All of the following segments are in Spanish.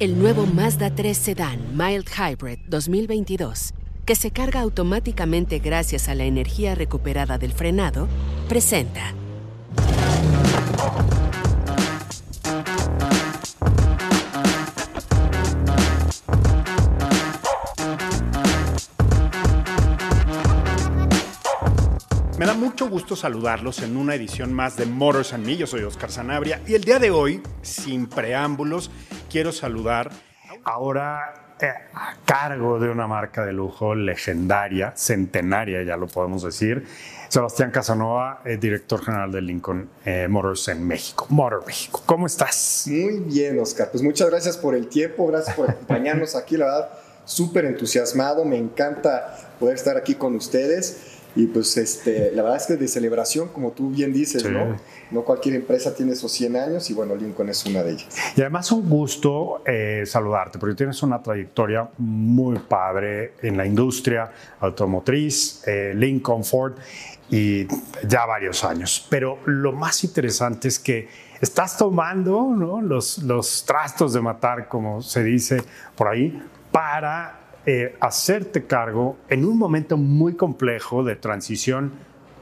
El nuevo Mazda 3 Sedan Mild Hybrid 2022, que se carga automáticamente gracias a la energía recuperada del frenado, presenta Me da mucho gusto saludarlos en una edición más de Motors and Me. Yo soy Oscar Sanabria y el día de hoy, sin preámbulos, quiero saludar ahora eh, a cargo de una marca de lujo legendaria, centenaria, ya lo podemos decir, Sebastián Casanova, eh, director general de Lincoln eh, Motors en México. Motor México, ¿cómo estás? Muy bien, Oscar. Pues muchas gracias por el tiempo, gracias por acompañarnos aquí, la verdad, súper entusiasmado, me encanta poder estar aquí con ustedes. Y pues este, la verdad es que de celebración, como tú bien dices, Sí. ¿no? No cualquier empresa tiene esos 100 años y bueno, Lincoln es una de ellas. Y además un gusto eh, saludarte, porque tienes una trayectoria muy padre en la industria automotriz, eh, Lincoln, Ford, y ya varios años. Pero lo más interesante es que estás tomando ¿no? los, los trastos de matar, como se dice por ahí, para eh, hacerte cargo en un momento muy complejo de transición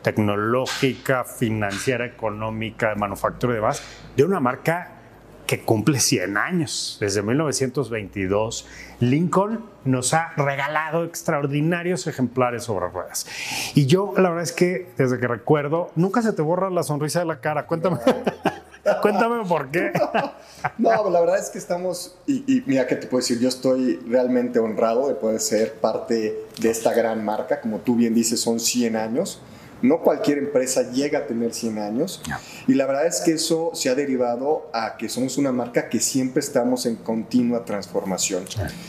tecnológica, financiera, económica, de manufactura y demás, de una marca que cumple 100 años. Desde 1922, Lincoln nos ha regalado extraordinarios ejemplares sobre ruedas. Y yo, la verdad es que desde que recuerdo, nunca se te borra la sonrisa de la cara. Cuéntame, cuéntame por qué. No, la verdad es que estamos, y, y mira que te puedo decir, yo estoy realmente honrado de poder ser parte de esta gran marca. Como tú bien dices, son 100 años. No cualquier empresa llega a tener 100 años. Y la verdad es que eso se ha derivado a que somos una marca que siempre estamos en continua transformación.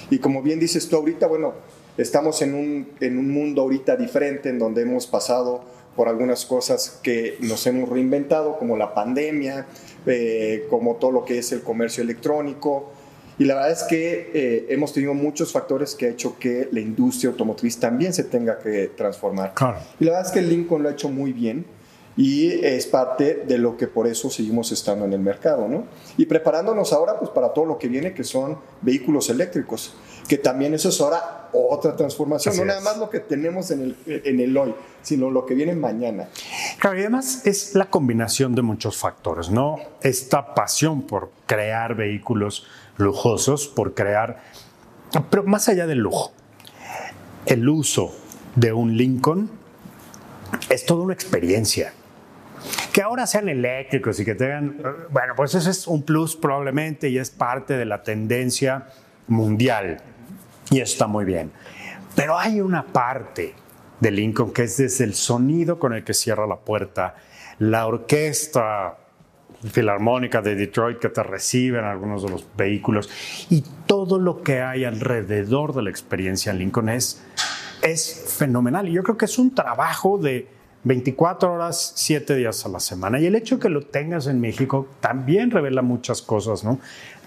Y como bien dices tú ahorita, bueno, estamos en un, en un mundo ahorita diferente en donde hemos pasado por algunas cosas que nos hemos reinventado, como la pandemia, eh, como todo lo que es el comercio electrónico. Y la verdad es que eh, hemos tenido muchos factores que ha hecho que la industria automotriz también se tenga que transformar. Claro. Y la verdad es que Lincoln lo ha hecho muy bien y es parte de lo que por eso seguimos estando en el mercado, ¿no? Y preparándonos ahora pues para todo lo que viene que son vehículos eléctricos, que también eso es ahora otra transformación, Así no nada es. más lo que tenemos en el, en el hoy, sino lo que viene mañana. Claro, y además es la combinación de muchos factores, ¿no? Esta pasión por crear vehículos lujosos, por crear, pero más allá del lujo, el uso de un Lincoln es toda una experiencia. Que ahora sean eléctricos y que tengan, bueno, pues eso es un plus probablemente y es parte de la tendencia mundial. Y está muy bien. Pero hay una parte de Lincoln que es desde el sonido con el que cierra la puerta, la orquesta filarmónica de Detroit que te recibe en algunos de los vehículos y todo lo que hay alrededor de la experiencia en Lincoln es, es fenomenal. Y yo creo que es un trabajo de 24 horas, 7 días a la semana. Y el hecho de que lo tengas en México también revela muchas cosas, ¿no?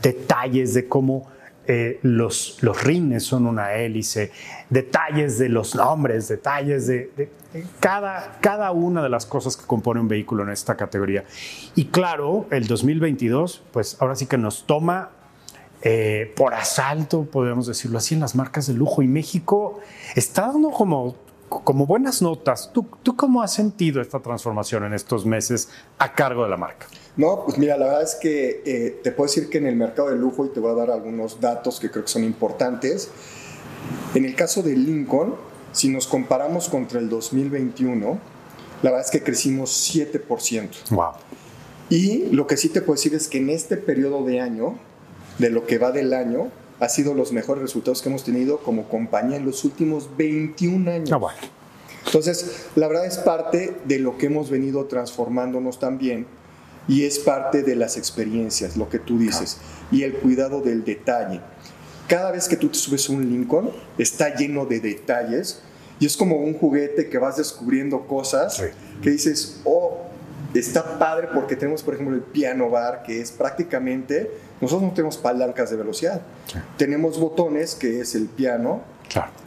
Detalles de cómo eh, los, los rines son una hélice, detalles de los nombres, detalles de, de- cada, cada una de las cosas que compone un vehículo en esta categoría. Y claro, el 2022, pues ahora sí que nos toma eh, por asalto, podemos decirlo así, en las marcas de lujo. Y México está dando como, como buenas notas. ¿Tú, ¿Tú cómo has sentido esta transformación en estos meses a cargo de la marca? No, pues mira, la verdad es que eh, te puedo decir que en el mercado de lujo, y te voy a dar algunos datos que creo que son importantes, en el caso de Lincoln, si nos comparamos contra el 2021, la verdad es que crecimos 7%. Wow. Y lo que sí te puedo decir es que en este periodo de año, de lo que va del año, ha sido los mejores resultados que hemos tenido como compañía en los últimos 21 años. Ah, bueno. Entonces, la verdad es parte de lo que hemos venido transformándonos también y es parte de las experiencias, lo que tú dices, y el cuidado del detalle. Cada vez que tú te subes a un Lincoln, está lleno de detalles y es como un juguete que vas descubriendo cosas que dices, oh, está padre porque tenemos, por ejemplo, el piano bar, que es prácticamente, nosotros no tenemos palancas de velocidad, tenemos botones, que es el piano,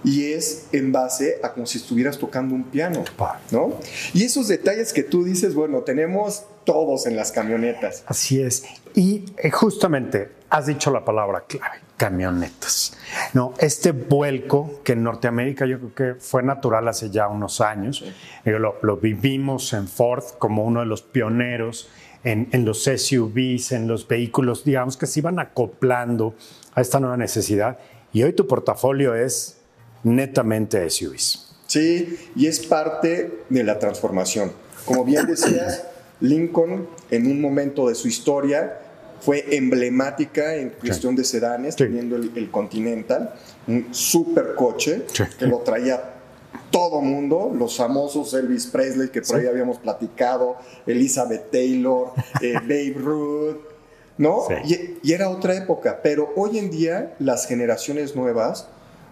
y es en base a como si estuvieras tocando un piano, ¿no? Y esos detalles que tú dices, bueno, tenemos todos en las camionetas. Así es. Y eh, justamente has dicho la palabra clave, camionetas. No, este vuelco que en Norteamérica yo creo que fue natural hace ya unos años. Lo, lo, vivimos en Ford como uno de los pioneros en, en los SUVs, en los vehículos, digamos, que se iban acoplando a esta nueva necesidad y hoy tu portafolio es netamente SUVs. Sí, y es parte de la transformación. Como bien decías, Lincoln en un momento de su historia fue emblemática en cuestión de sedanes, teniendo el, Continental, un super coche que lo traía todo mundo, los famosos Elvis Presley que por ahí habíamos platicado, Elizabeth Taylor, eh, Babe Ruth, ¿no? Y, era otra época, pero hoy en día las generaciones nuevas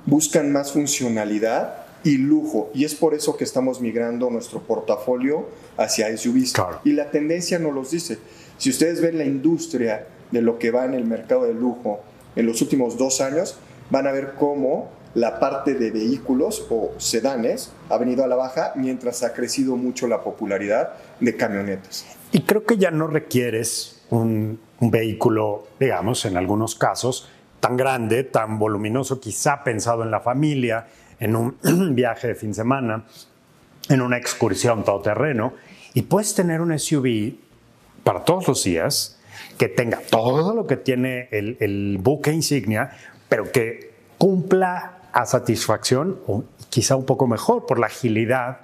buscan más funcionalidad y lujo, y es por eso que estamos migrando nuestro portafolio hacia SUVs. Y la tendencia nos los dice. Si ustedes ven la industria de lo que va en el mercado de lujo en los últimos dos años, van a ver cómo la parte de vehículos o sedanes ha venido a la baja mientras ha crecido mucho la popularidad de camionetas. Y creo que ya no requieres un un vehículo, digamos, en algunos casos, tan grande, tan voluminoso, quizá pensado en la familia, en un viaje de fin de semana, en una excursión todoterreno, y puedes tener un SUV para todos los días que tenga todo lo que tiene el, el buque insignia, pero que cumpla a satisfacción o quizá un poco mejor por la agilidad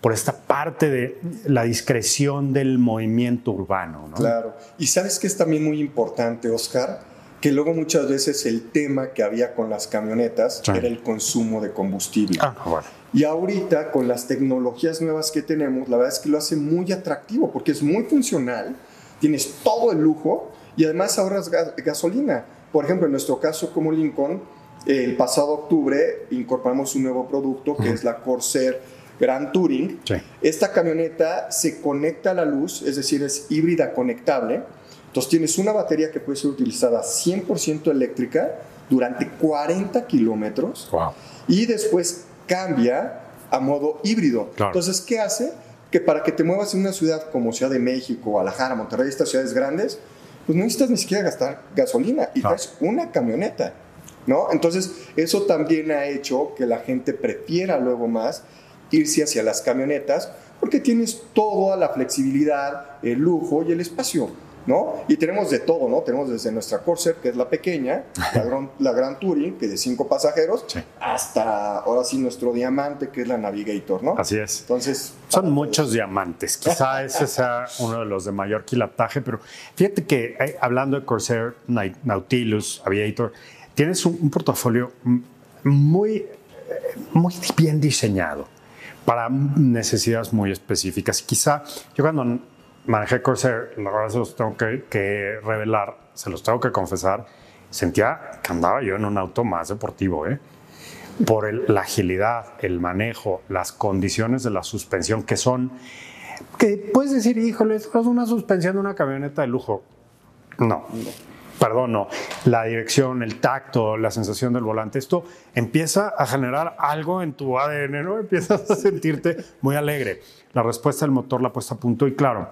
por esta parte de la discreción del movimiento urbano. ¿no? Claro. Y sabes que es también muy importante, Oscar, que luego muchas veces el tema que había con las camionetas era el consumo de combustible. Ah, bueno. Y ahorita con las tecnologías nuevas que tenemos, la verdad es que lo hace muy atractivo porque es muy funcional, tienes todo el lujo y además ahorras gasolina. Por ejemplo, en nuestro caso como Lincoln, el pasado octubre incorporamos un nuevo producto que es la Corsair Gran Touring. Esta camioneta se conecta a la luz, es decir, es híbrida conectable. Entonces tienes una batería que puede ser utilizada 100% eléctrica durante 40 kilómetros y después cambia a modo híbrido. Entonces, ¿qué hace? Que para que te muevas en una ciudad como Ciudad de México, Guadalajara, Monterrey, estas ciudades grandes, pues no necesitas ni siquiera gastar gasolina y traes una camioneta. ¿No? Entonces, eso también ha hecho que la gente prefiera luego más irse hacia las camionetas porque tienes toda la flexibilidad, el lujo y el espacio, ¿no? Y tenemos de todo, ¿no? Tenemos desde nuestra Corsair, que es la pequeña, la, gran, la Gran Touring, que es de cinco pasajeros, hasta ahora sí nuestro diamante, que es la Navigator, ¿no? Así es. Entonces... Son muchos diamantes, quizá ese sea uno de los de mayor quilataje, pero fíjate que eh, hablando de Corsair, Nautilus, Aviator, tienes un, un portafolio muy, eh, muy bien diseñado para necesidades muy específicas. Quizá yo cuando manejé Corsair, la verdad se los tengo que, revelar, se los tengo que confesar, sentía que andaba yo en un auto más deportivo, ¿eh? por la agilidad, el manejo, las condiciones de la suspensión que son, que puedes decir, híjole, es una suspensión de una camioneta de lujo. No perdón, no, la dirección, el tacto, la sensación del volante, esto empieza a generar algo en tu ADN, ¿no? Empiezas a sentirte muy alegre. La respuesta del motor, la puesta a punto y claro,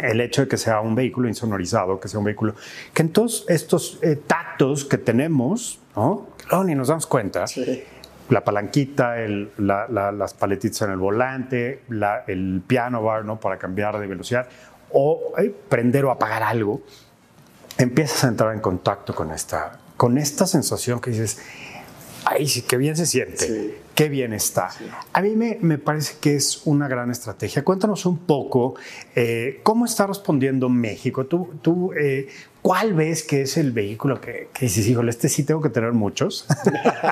el hecho de que sea un vehículo insonorizado, que sea un vehículo, que en todos estos eh, tactos que tenemos, ¿no? Claro, ni nos damos cuenta. La palanquita, las paletitas en el volante, el piano bar, ¿no? Para cambiar de velocidad o eh, prender o apagar algo empiezas a entrar en contacto con esta, con esta sensación que dices, ay, sí, qué bien se siente, qué bien está. A mí me, me, parece que es una gran estrategia. Cuéntanos un poco eh, cómo está respondiendo México. Tú, tú eh, ¿cuál ves que es el vehículo que, que dices, híjole, este sí tengo que tener muchos?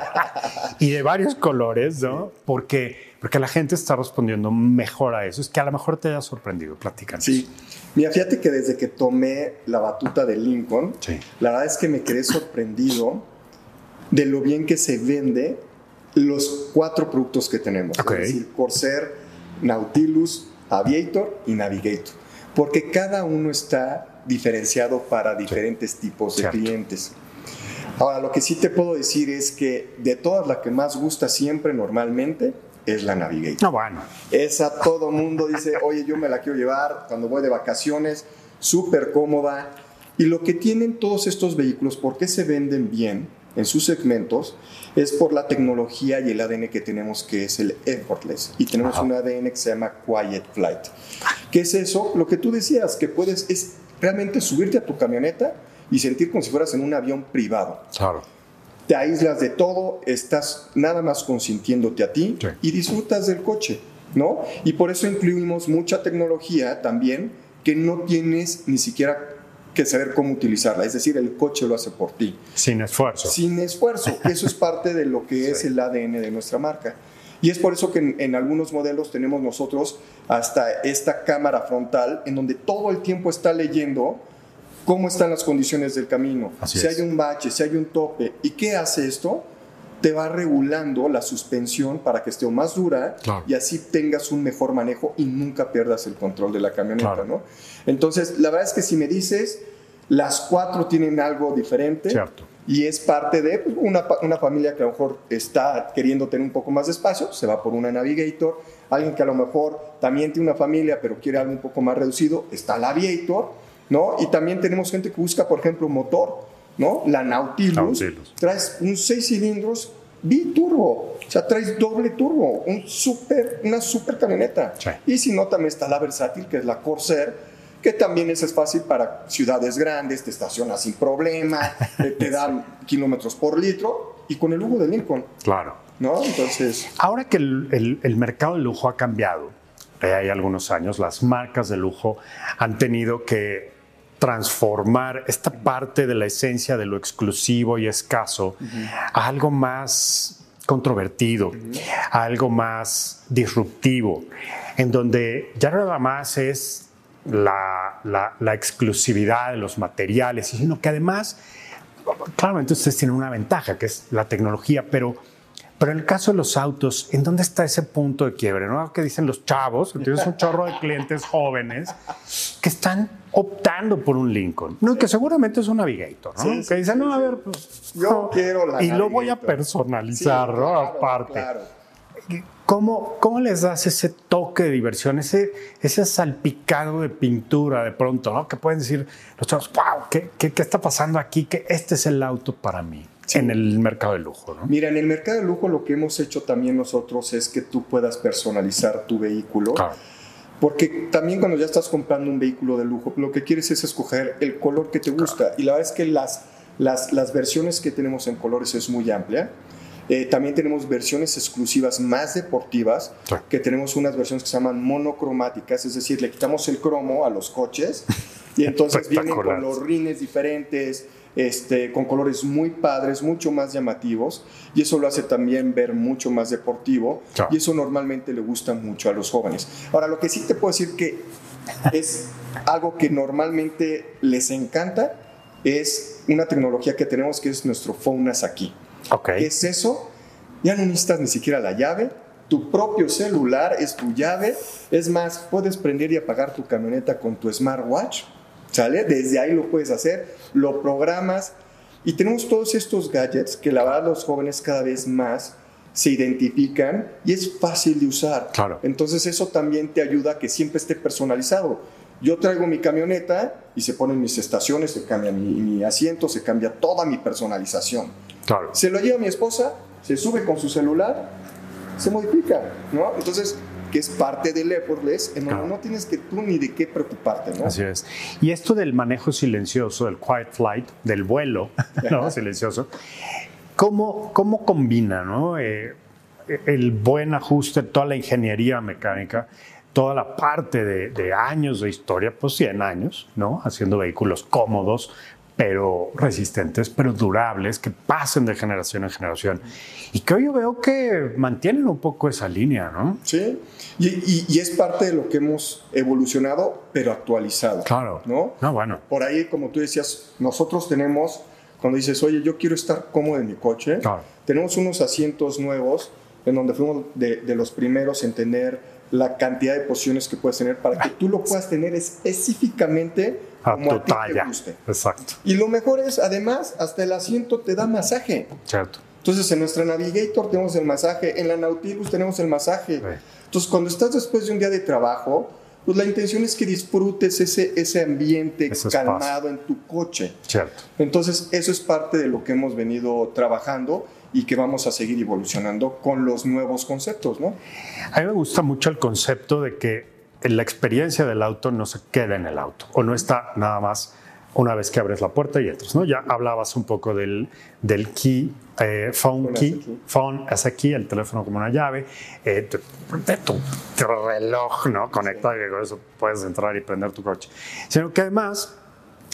y de varios colores, ¿no? Porque, porque la gente está respondiendo mejor a eso. Es que a lo mejor te haya sorprendido, platicando. Sí. Mira, fíjate que desde que tomé la batuta de Lincoln, la verdad es que me quedé sorprendido de lo bien que se vende los cuatro productos que tenemos. Es decir, Corsair, Nautilus, Aviator y Navigator. Porque cada uno está diferenciado para diferentes tipos de clientes. Ahora, lo que sí te puedo decir es que de todas la que más gusta siempre normalmente es la Navigator. No, bueno. Esa todo mundo dice, oye, yo me la quiero llevar cuando voy de vacaciones, súper cómoda. Y lo que tienen todos estos vehículos, ¿por qué se venden bien en sus segmentos? Es por la tecnología y el ADN que tenemos, que es el effortless. Y tenemos un ADN que se llama Quiet Flight. ¿Qué es eso? Lo que tú decías, que puedes, es realmente subirte a tu camioneta y sentir como si fueras en un avión privado. Claro te aíslas de todo, estás nada más consintiéndote a ti y disfrutas del coche, ¿no? Y por eso incluimos mucha tecnología también que no tienes ni siquiera que saber cómo utilizarla, es decir, el coche lo hace por ti. Sin esfuerzo. Sin esfuerzo. Eso es parte de lo que es el ADN de nuestra marca. Y es por eso que en, en, algunos modelos tenemos nosotros hasta esta cámara frontal en donde todo el tiempo está leyendo cómo están las condiciones del camino, si hay un bache, si hay un tope. ¿Y qué hace esto? Te va regulando la suspensión para que esté más dura y así tengas un mejor manejo y nunca pierdas el control de la camioneta, ¿no? Entonces, la verdad es que si me dices, las cuatro tienen algo diferente. Y es parte de pues, una, una, familia que a lo mejor está queriendo tener un poco más de espacio, se va por una Navigator. Alguien que a lo mejor también tiene una familia, pero quiere algo un poco más reducido, está la Aviator ¿no? Y también tenemos gente que busca, por ejemplo, motor, ¿no? La Nautilus, traes un 6 cilindros biturbo, o sea, traes doble turbo, un super, una super camioneta. Y si no, también está la versátil, que es la Corsair, que también es fácil para ciudades grandes, te estacionas sin problema, te dan kilómetros por litro, y con el lujo de Lincoln. Claro. ¿No? Entonces... Ahora que el, el mercado de lujo ha cambiado, hay algunos años, las marcas de lujo han tenido que transformar esta parte de la esencia de lo exclusivo y escaso a algo más controvertido, a algo más disruptivo, en donde ya nada más es la, la, exclusividad de los materiales, sino que además, claramente ustedes tienen una ventaja, que es la tecnología, pero pero en el caso de los autos, ¿en dónde está ese punto de quiebre? ¿no? Que dicen los chavos, que tienes un chorro de clientes jóvenes que están optando por un Lincoln. No, que seguramente es un Navigator, ¿no? que dicen, no, a ver, pues, yo quiero la Y lo voy a personalizar, ¿no? Aparte. Claro. ¿Cómo, ¿Cómo, les das ese toque de diversión, ese, ese salpicado de pintura de pronto, ¿no? Que pueden decir los chavos, wow, ¿qué, qué, qué está pasando aquí? Que este es el auto para mí en el mercado de lujo. ¿no? Mira, en el mercado de lujo lo que hemos hecho también nosotros es que tú puedas personalizar tu vehículo. Porque también cuando ya estás comprando un vehículo de lujo, lo que quieres es escoger el color que te gusta. Y la verdad es que las, las, las, versiones que tenemos en colores es muy amplia. Eh, también tenemos versiones exclusivas más deportivas, que tenemos unas versiones que se llaman monocromáticas, es decir, le quitamos el cromo a los coches y entonces vienen con los rines diferentes, este, con colores muy padres, mucho más llamativos, y eso lo hace también ver mucho más deportivo, y eso normalmente le gusta mucho a los jóvenes. Ahora, lo que sí te puedo decir que es algo que normalmente les encanta, es una tecnología que tenemos que es nuestro Faunas aquí. Okay. ¿Qué es eso? Ya no necesitas ni siquiera la llave, tu propio celular es tu llave. Es más, puedes prender y apagar tu camioneta con tu smartwatch. ¿Sale? Desde ahí lo puedes hacer, lo programas y tenemos todos estos gadgets que la verdad los jóvenes cada vez más se identifican y es fácil de usar. Claro. Entonces eso también te ayuda a que siempre esté personalizado. Yo traigo mi camioneta y se ponen mis estaciones, se cambia mi, mi asiento, se cambia toda mi personalización. Claro. Se lo lleva mi esposa, se sube con su celular, se modifica, ¿no? Entonces que es parte del effortless, en donde no tienes que tú ni de qué preocuparte, ¿no? Así es. Y esto del manejo silencioso, del quiet flight, del vuelo, ¿no? silencioso, ¿cómo, cómo combina, ¿no? Eh, el buen ajuste, toda la ingeniería mecánica, toda la parte de, de, años de historia, pues 100 años, ¿no? Haciendo vehículos cómodos, pero resistentes, pero durables, que pasen de generación en generación. Y que hoy yo veo que mantienen un poco esa línea, ¿no? Sí, y, y, es parte de lo que hemos evolucionado, pero actualizado. Claro. ¿No? No, bueno. Por ahí, como tú decías, nosotros tenemos, cuando dices, oye, yo quiero estar cómodo en mi coche, Claro. tenemos unos asientos nuevos en donde fuimos de, de los primeros en tener la cantidad de posiciones que puedes tener para que tú lo puedas tener específicamente A como tu a ti talla. te guste. Exacto. Y lo mejor es, además, hasta el asiento te da masaje. Cierto. Entonces, en nuestra Navigator tenemos el masaje, en la Nautilus tenemos el masaje. Sí. Entonces, cuando estás después de un día de trabajo, pues la intención es que disfrutes ese, ese ambiente Ese espacio. calmado en tu coche. Cierto. Entonces, eso es parte de lo que hemos venido trabajando y que vamos a seguir evolucionando con los nuevos conceptos, ¿no? A mí me gusta mucho el concepto de que la experiencia del auto no se queda en el auto o no está nada más una vez que abres la puerta y entras. ¿no? Ya hablabas un poco del, del key, eh, phone key, phone as a key, el teléfono como una llave, eh, tu, de tu, tu reloj ¿no? conectado, que con eso puedes entrar y prender tu coche. Sino que además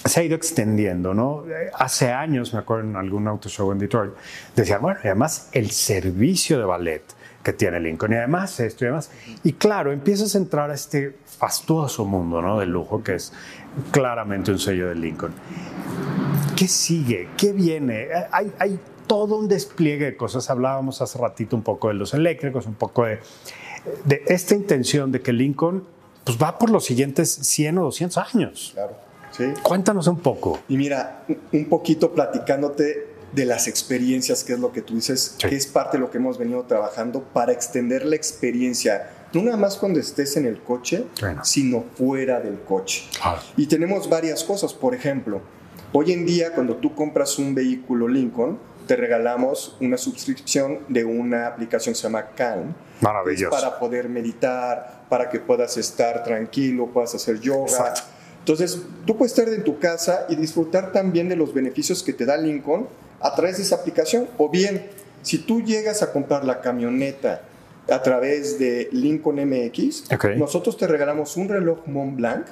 se ha ido extendiendo, ¿no? Hace años, me acuerdo en algún auto show en Detroit, decían, bueno, y además el servicio de ballet que tiene Lincoln, y además esto y demás. Y claro, empiezas a entrar a este fastuoso mundo, ¿no? Del lujo, que es claramente un sello de Lincoln. ¿Qué sigue? ¿Qué viene? Hay, hay todo un despliegue de cosas. Hablábamos hace ratito un poco de los eléctricos, un poco de, de esta intención de que Lincoln pues, va por los siguientes 100 o 200 años. Claro. Sí. Cuéntanos un poco. Y mira, un poquito platicándote de las experiencias, que es lo que tú dices, Sí. que es parte de lo que hemos venido trabajando para extender la experiencia, no nada más cuando estés en el coche, Bueno. sino fuera del coche. Claro. Y tenemos varias cosas, por ejemplo, hoy en día cuando tú compras un vehículo Lincoln, te regalamos una suscripción de una aplicación que se llama Calm. Maravilloso. para poder meditar, para que puedas estar tranquilo, puedas hacer yoga. Exacto. Entonces, tú puedes estar en tu casa y disfrutar también de los beneficios que te da Lincoln a través de esa aplicación. O bien, si tú llegas a comprar la camioneta a través de Lincoln MX, nosotros te regalamos un reloj Montblanc,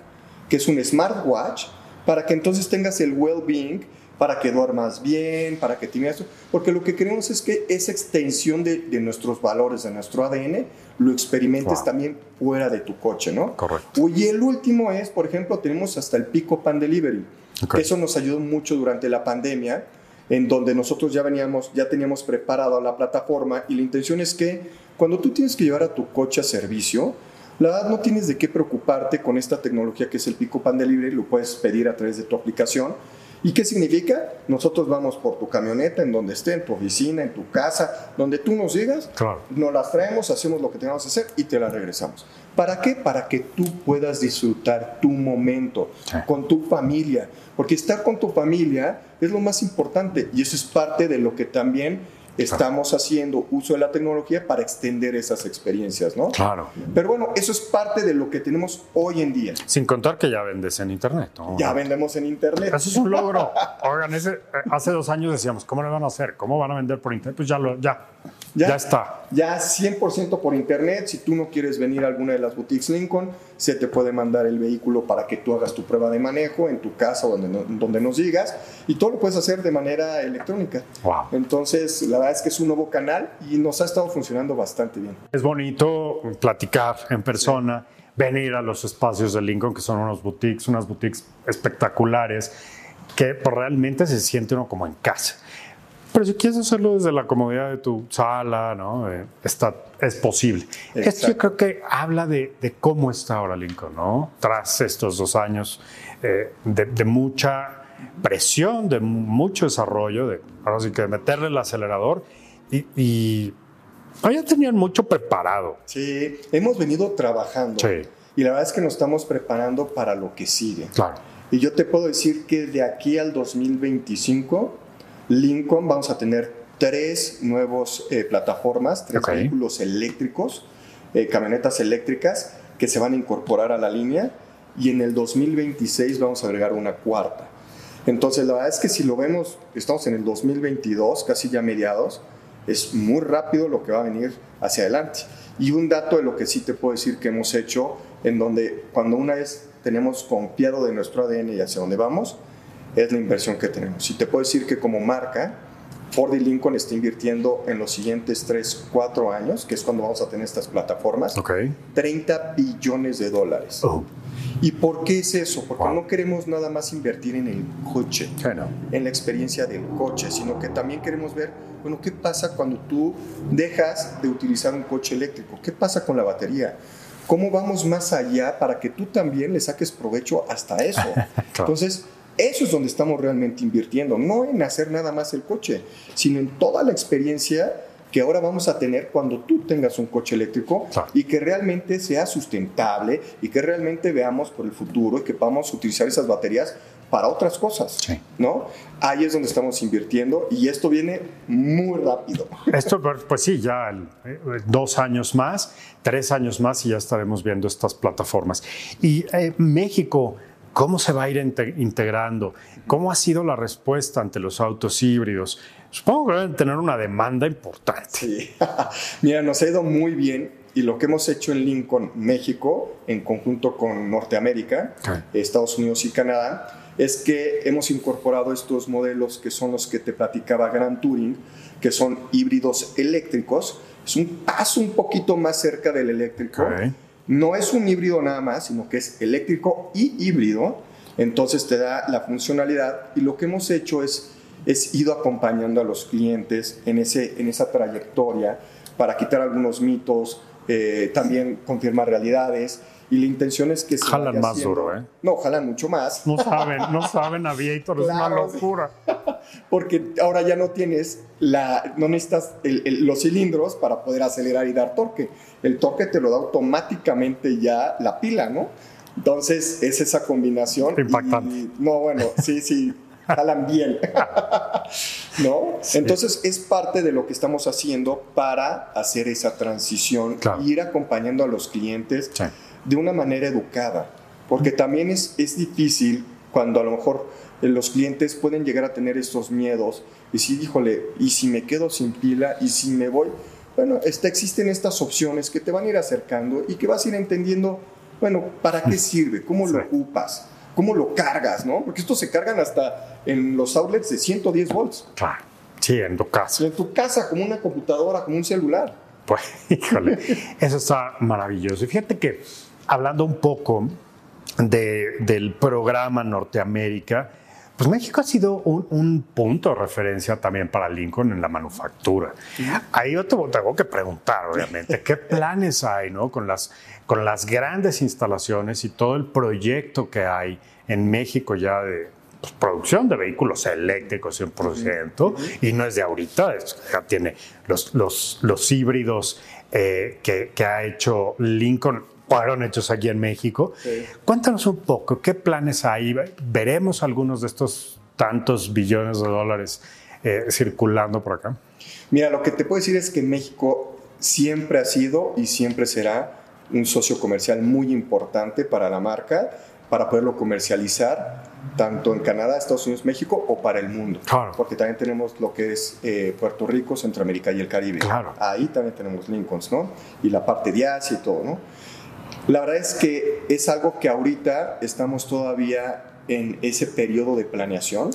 que es un smartwatch, para que entonces tengas el well-being, para que duermas bien, para que tengas... Porque lo que queremos es que esa extensión de, de nuestros valores, de nuestro ADN, lo experimentes Wow. también fuera de tu coche, ¿no? Correcto. Y el último es, por ejemplo, tenemos hasta el Pico Pan Delivery. Eso nos ayudó mucho durante la pandemia, en donde nosotros ya veníamos, ya teníamos preparado la plataforma y la intención es que cuando tú tienes que llevar a tu coche a servicio, la verdad no tienes de qué preocuparte con esta tecnología que es el Pico Pan Delivery, lo puedes pedir a través de tu aplicación. ¿Y qué significa? Nosotros vamos por tu camioneta, en donde esté, en tu oficina, en tu casa, donde tú nos digas, Claro. nos las traemos, hacemos lo que tengamos que hacer y te las regresamos. ¿Para qué? Para que tú puedas disfrutar tu momento Sí. con tu familia. Porque estar con tu familia es lo más importante y eso es parte de lo que también estamos haciendo uso de la tecnología para extender esas experiencias, ¿no? Claro. Pero bueno, eso es parte de lo que tenemos hoy en día. Sin contar que ya vendes en internet. ¿no? Ya vendemos en internet. Eso es un logro. Oigan, ese, eh, hace dos años decíamos, ¿cómo le van a hacer? ¿Cómo van a vender por internet? Pues ya, lo, ya, ya, está. Ya 100% por internet. Si tú no quieres venir a alguna de las boutiques Lincoln, se te puede mandar el vehículo para que tú hagas tu prueba de manejo en tu casa o donde, no- donde nos digas. Y todo lo puedes hacer de manera electrónica. Wow. Entonces, la verdad es que es un nuevo canal y nos ha estado funcionando bastante bien. Es bonito platicar en persona, venir a los espacios de Lincoln, que son unos boutiques, unas boutiques espectaculares, que pues, realmente se siente uno como en casa. Pero si quieres hacerlo desde la comodidad de tu sala, ¿no? Eh, está, es posible. Esto yo creo que habla de, de cómo está ahora Lincoln, ¿no? Tras estos dos años eh, de, de mucha presión, de mucho desarrollo, de ahora sí que meterle el acelerador y, y ya tenían mucho preparado. Sí, hemos venido trabajando. Sí. Y la verdad es que nos estamos preparando para lo que sigue. Claro. Y yo te puedo decir que de aquí al 2025, Lincoln vamos a tener tres nuevos eh, plataformas, tres vehículos eléctricos, eh, camionetas eléctricas que se van a incorporar a la línea y en el 2026 vamos a agregar una cuarta. Entonces la verdad es que si lo vemos, estamos en el 2022, casi ya mediados, es muy rápido lo que va a venir hacia adelante. Y un dato de lo que sí te puedo decir que hemos hecho, en donde cuando una vez tenemos confiado de nuestro ADN y hacia dónde vamos, es la inversión que tenemos. Y te puedo decir que como marca, Ford y Lincoln está invirtiendo en los siguientes 3, 4 años, que es cuando vamos a tener estas plataformas, 30 billones de dólares. Oh. ¿Y por qué es eso? Porque no queremos nada más invertir en el coche, en la experiencia del coche, sino que también queremos ver, bueno, ¿qué pasa cuando tú dejas de utilizar un coche eléctrico? ¿Qué pasa con la batería? ¿Cómo vamos más allá para que tú también le saques provecho hasta eso? Entonces, eso es donde estamos realmente invirtiendo, no en hacer nada más el coche, sino en toda la experiencia que ahora vamos a tener cuando tú tengas un coche eléctrico y que realmente sea sustentable y que realmente veamos por el futuro y que podamos utilizar esas baterías para otras cosas, ¿no? Ahí es donde estamos invirtiendo y esto viene muy rápido. Esto, pues sí, ya eh, dos años más, tres años más y ya estaremos viendo estas plataformas. Y eh, México, ¿cómo se va a ir integrando? ¿Cómo ha sido la respuesta ante los autos híbridos? Supongo que deben tener una demanda importante. Sí. Mira, nos ha ido muy bien y lo que hemos hecho en Lincoln, México, en conjunto con Norteamérica, Estados Unidos y Canadá, es que hemos incorporado estos modelos que son los que te platicaba Grand Touring, que son híbridos eléctricos. Es un paso un poquito más cerca del eléctrico. No es un híbrido nada más, sino que es eléctrico y híbrido. Entonces te da la funcionalidad y lo que hemos hecho es es ido acompañando a los clientes en, ese, en esa trayectoria para quitar algunos mitos, eh, también confirmar realidades. Y la intención es que se Jalan más duro, ¿eh? No, jalan mucho más. No saben, no saben, Aviator, es una locura. Porque ahora ya no tienes la, no necesitas los cilindros para poder acelerar y dar torque. El torque te lo da automáticamente ya la pila, ¿no? Entonces, es esa combinación. Impactante. no, bueno, sí, sí jalan bien. ¿No? Entonces es parte de lo que estamos haciendo para hacer esa transición ir acompañando a los clientes de una manera educada. Porque también es, es difícil cuando a lo mejor los clientes pueden llegar a tener estos miedos y si, híjole, ¿y si me quedo sin pila? ¿Y si me voy? Bueno, está, existen estas opciones que te van a ir acercando y que vas a ir entendiendo, bueno, ¿para qué sirve? ¿Cómo lo ocupas? cómo lo cargas, ¿no? Porque estos se cargan hasta en los outlets de 110 volts. Claro. Sí, en tu casa. En tu casa, como una computadora, como un celular. Pues, híjole, eso está maravilloso. Y fíjate que hablando un poco del programa Norteamérica, pues México ha sido un, punto de referencia también para Lincoln en la manufactura. Ahí yo te tengo que preguntar, obviamente, ¿qué planes hay ¿no? con, las, con las grandes instalaciones y todo el proyecto que hay en México ya de pues, producción de vehículos eléctricos 100%? Y no es de ahorita, ya tiene los, los, los híbridos eh, que, que ha hecho Lincoln fueron hechos aquí en México. Cuéntanos un poco, ¿qué planes hay? ¿Veremos algunos de estos tantos billones de dólares eh, circulando por acá? Mira, lo que te puedo decir es que México siempre ha sido y siempre será un socio comercial muy importante para la marca, para poderlo comercializar tanto en Canadá, Estados Unidos, México o para el mundo. Claro. Porque también tenemos lo que es eh, Puerto Rico, Centroamérica y el Caribe. Claro. Ahí también tenemos Lincolns, ¿no? Y la parte de Asia y todo, ¿no? La verdad es que es algo que ahorita estamos todavía en ese periodo de planeación,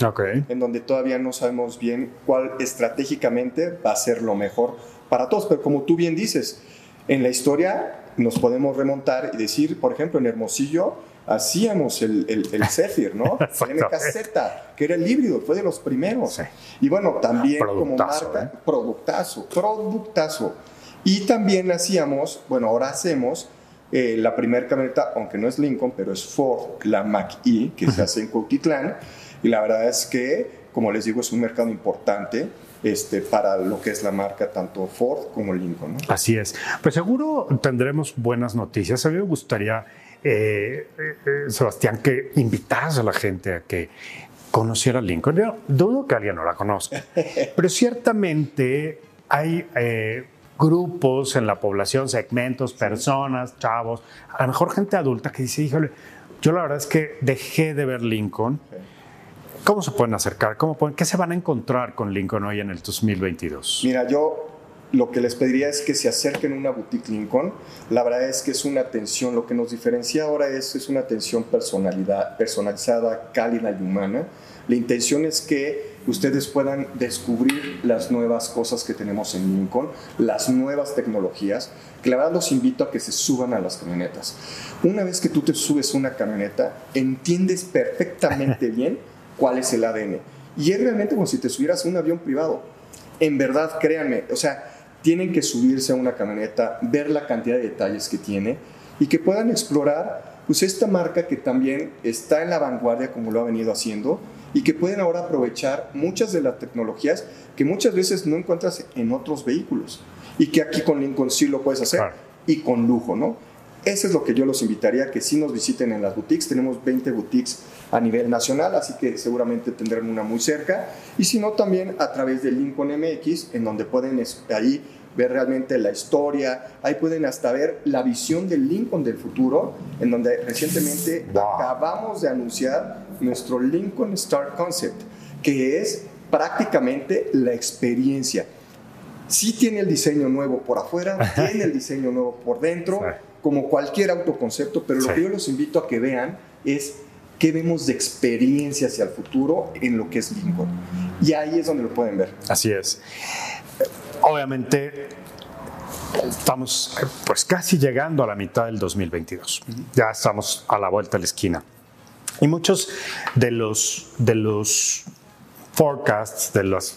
en donde todavía no sabemos bien cuál estratégicamente va a ser lo mejor para todos. Pero como tú bien dices, en la historia nos podemos remontar y decir, por ejemplo, en Hermosillo hacíamos el, el, el Zephyr, ¿no? MKZ, que era el híbrido, fue de los primeros. Y bueno, también como marca, ¿eh? productazo, productazo. Y también hacíamos, bueno, ahora hacemos eh, la primera camioneta, aunque no es Lincoln, pero es Ford, la Mach-E, que se hace en Cuautitlán. Y la verdad es que, como les digo, es un mercado importante este, para lo que es la marca, tanto Ford como Lincoln. Así es. Pues seguro tendremos buenas noticias. A mí me gustaría, eh, eh, Sebastián, que invitaras a la gente a que conociera Lincoln. Yo dudo que alguien no la conozca, pero ciertamente hay grupos en la población, segmentos, personas, chavos, a lo mejor gente adulta que dice, híjole, yo la verdad es que dejé de ver Lincoln. ¿Cómo se pueden acercar? ¿Cómo pueden, ¿Qué se van a encontrar con Lincoln hoy en el 2022? Mira, yo lo que les pediría es que se acerquen a una boutique Lincoln. La verdad es que es una atención, lo que nos diferencia ahora es, es una atención personalidad, personalizada, cálida y humana. La intención es que ustedes puedan descubrir las nuevas cosas que tenemos en Lincoln, las nuevas tecnologías, que la verdad los invito a que se suban a las camionetas. Una vez que tú te subes a una camioneta, entiendes perfectamente bien cuál es el ADN. Y es realmente como si te subieras a un avión privado. En verdad, créanme, o sea, tienen que subirse a una camioneta, ver la cantidad de detalles que tiene y que puedan explorar pues esta marca que también está en la vanguardia como lo ha venido haciendo y que pueden ahora aprovechar muchas de las tecnologías que muchas veces no encuentras en otros vehículos y que aquí con Lincoln sí lo puedes hacer y con lujo, ¿no? Eso es lo que yo los invitaría, que sí nos visiten en las boutiques. Tenemos 20 boutiques a nivel nacional, así que seguramente tendrán una muy cerca. Y si no, también a través de Lincoln MX, en donde pueden ahí ver realmente la historia, ahí pueden hasta ver la visión del Lincoln del futuro, en donde recientemente acabamos de anunciar nuestro Lincoln Star Concept, que es prácticamente la experiencia. Sí tiene el diseño nuevo por afuera, tiene el diseño nuevo por dentro, como cualquier autoconcepto, pero lo que yo los invito a que vean es qué vemos de experiencia hacia el futuro en lo que es Lincoln. Y ahí es donde lo pueden ver. Así es. Obviamente estamos pues casi llegando a la mitad del 2022. Ya estamos a la vuelta de la esquina. Y muchos de los, de los forecasts, de las,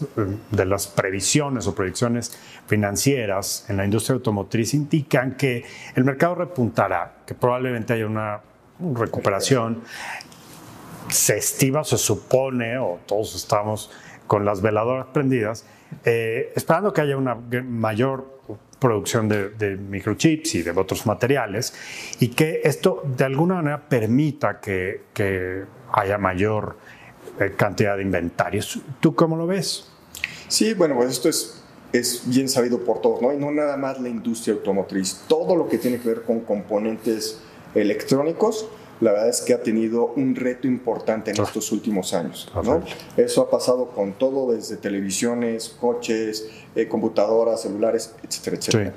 de las previsiones o proyecciones financieras en la industria automotriz indican que el mercado repuntará, que probablemente haya una recuperación. Se estima, se supone, o todos estamos con las veladoras prendidas, eh, esperando que haya una mayor producción de, microchips y de otros materiales y que esto de alguna manera permita que, que haya mayor eh, cantidad de inventarios. ¿Tú cómo lo ves? Sí, bueno, pues esto es, es bien sabido por todos, ¿no? Y no nada más la industria automotriz, todo lo que tiene que ver con componentes electrónicos la verdad es que ha tenido un reto importante en estos últimos años. ¿no? Eso ha pasado con todo, desde televisiones, coches, eh, computadoras, celulares, etcétera, etcétera.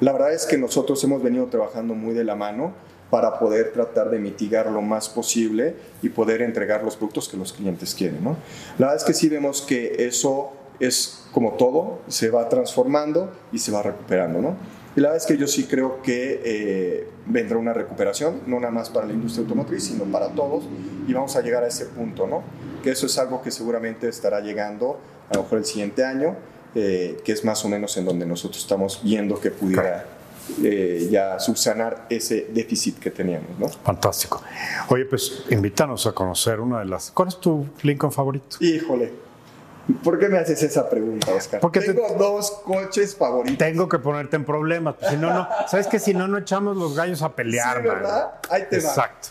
La verdad es que nosotros hemos venido trabajando muy de la mano para poder tratar de mitigar lo más posible y poder entregar los productos que los clientes quieren. ¿no? La verdad es que sí vemos que eso es como todo, se va transformando y se va recuperando. ¿no? Y la verdad es que yo sí creo que eh, vendrá una recuperación, no nada más para la industria automotriz, sino para todos, y vamos a llegar a ese punto, ¿no? Que eso es algo que seguramente estará llegando a lo mejor el siguiente año, eh, que es más o menos en donde nosotros estamos viendo que pudiera eh, ya subsanar ese déficit que teníamos, ¿no? Fantástico. Oye, pues invítanos a conocer una de las... ¿Cuál es tu Lincoln favorito? Híjole, ¿Por qué me haces esa pregunta, Oscar? Porque tengo dos coches favoritos. Tengo que ponerte en problemas. Pues, si no, no. ¿Sabes que Si no, no echamos los gallos a pelear, sí, ¿verdad? Ahí te Exacto.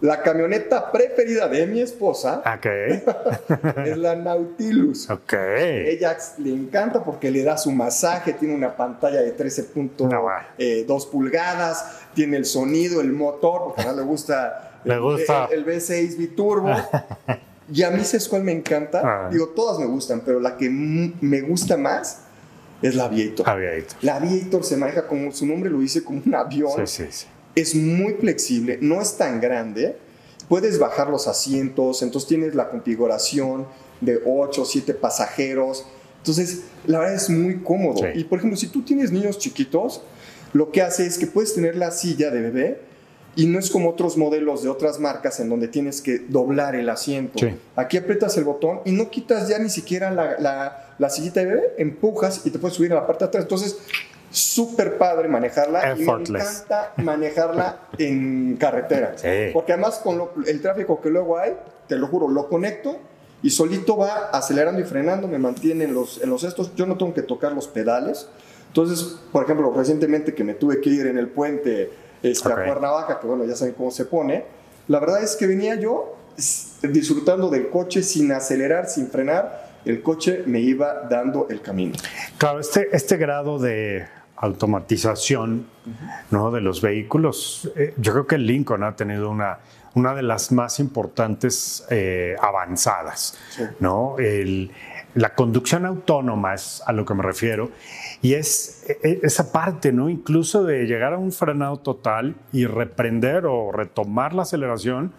La camioneta preferida de mi esposa okay. es la Nautilus. Okay. Ella le encanta porque le da su masaje, tiene una pantalla de 13.2 eh, pulgadas, tiene el sonido, el motor, porque no le gusta, le gusta. el, el V6 biturbo. Y a mí, ¿sabes cuál me encanta? Ah. Digo, todas me gustan, pero la que me gusta más es la Aviator. Aviator. La Aviator se maneja como su nombre lo dice, como un avión. Sí, sí, sí. Es muy flexible, no es tan grande. Puedes bajar los asientos, entonces tienes la configuración de 8 o 7 pasajeros. Entonces, la verdad es muy cómodo. Y por ejemplo, si tú tienes niños chiquitos, lo que hace es que puedes tener la silla de bebé y no es como otros modelos de otras marcas en donde tienes que doblar el asiento. Aquí aprietas el botón y no quitas ya ni siquiera la, la, sillita de bebé, empujas y te puedes subir a la parte de atrás. Entonces, súper padre manejarla y me encanta manejarla en carretera. Porque además con el tráfico que luego hay, te lo juro, lo conecto y solito va acelerando y frenando, me mantiene en los, en los estos. Yo no tengo que tocar los pedales. Entonces, por ejemplo, recientemente que me tuve que ir en el puente este, a Cuernavaca, que bueno, ya saben cómo se pone. La verdad es que venía yo disfrutando del coche sin acelerar, sin frenar. El coche me iba dando el camino. Claro, este, este grado de automatización ¿no? de los vehículos, eh, yo creo que el Lincoln ha tenido una, una de las más importantes eh, avanzadas. ¿no? El, la conducción autónoma es a lo que me refiero. Y es e, e, esa parte, ¿no? Incluso de llegar a un frenado total y reprender o retomar la aceleración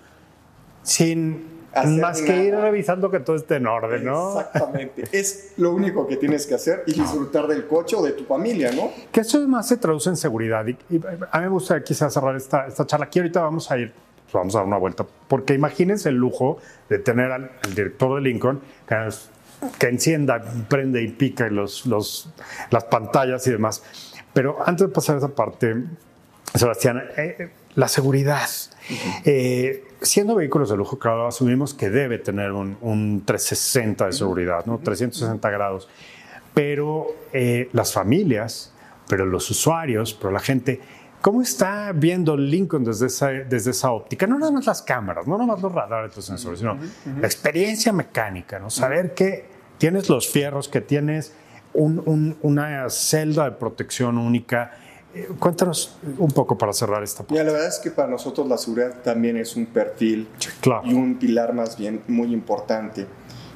sin hacer Más que ir revisando que todo esté en orden, ¿no? Exactamente. Es lo único que tienes que hacer y disfrutar del coche o de tu familia, ¿no? Que eso más se traduce en seguridad. Y, y a mí me gusta quizás cerrar esta, esta charla. Aquí ahorita vamos a ir, pues vamos a dar una vuelta. Porque imagínense el lujo de tener al, al director de Lincoln que, es- que encienda, prende y pica los, los, las pantallas y demás. Pero antes de pasar a esa parte, Sebastián, eh, la seguridad. Eh, siendo vehículos de lujo, claro, asumimos que debe tener un, un 360 de seguridad, ¿no? 360 grados. Pero eh, las familias, pero los usuarios, pero la gente, ¿cómo está viendo Lincoln desde esa, desde esa óptica? No nada más las cámaras, no nada más los radares, los sensores, sino la experiencia mecánica, ¿no? Saber que tienes los fierros, que tienes un- un- una celda de protección única. Eh, Cuéntanos un poco para cerrar esta parte. Mira, la verdad es que para nosotros la seguridad también es un perfil claro. y un pilar más bien muy importante.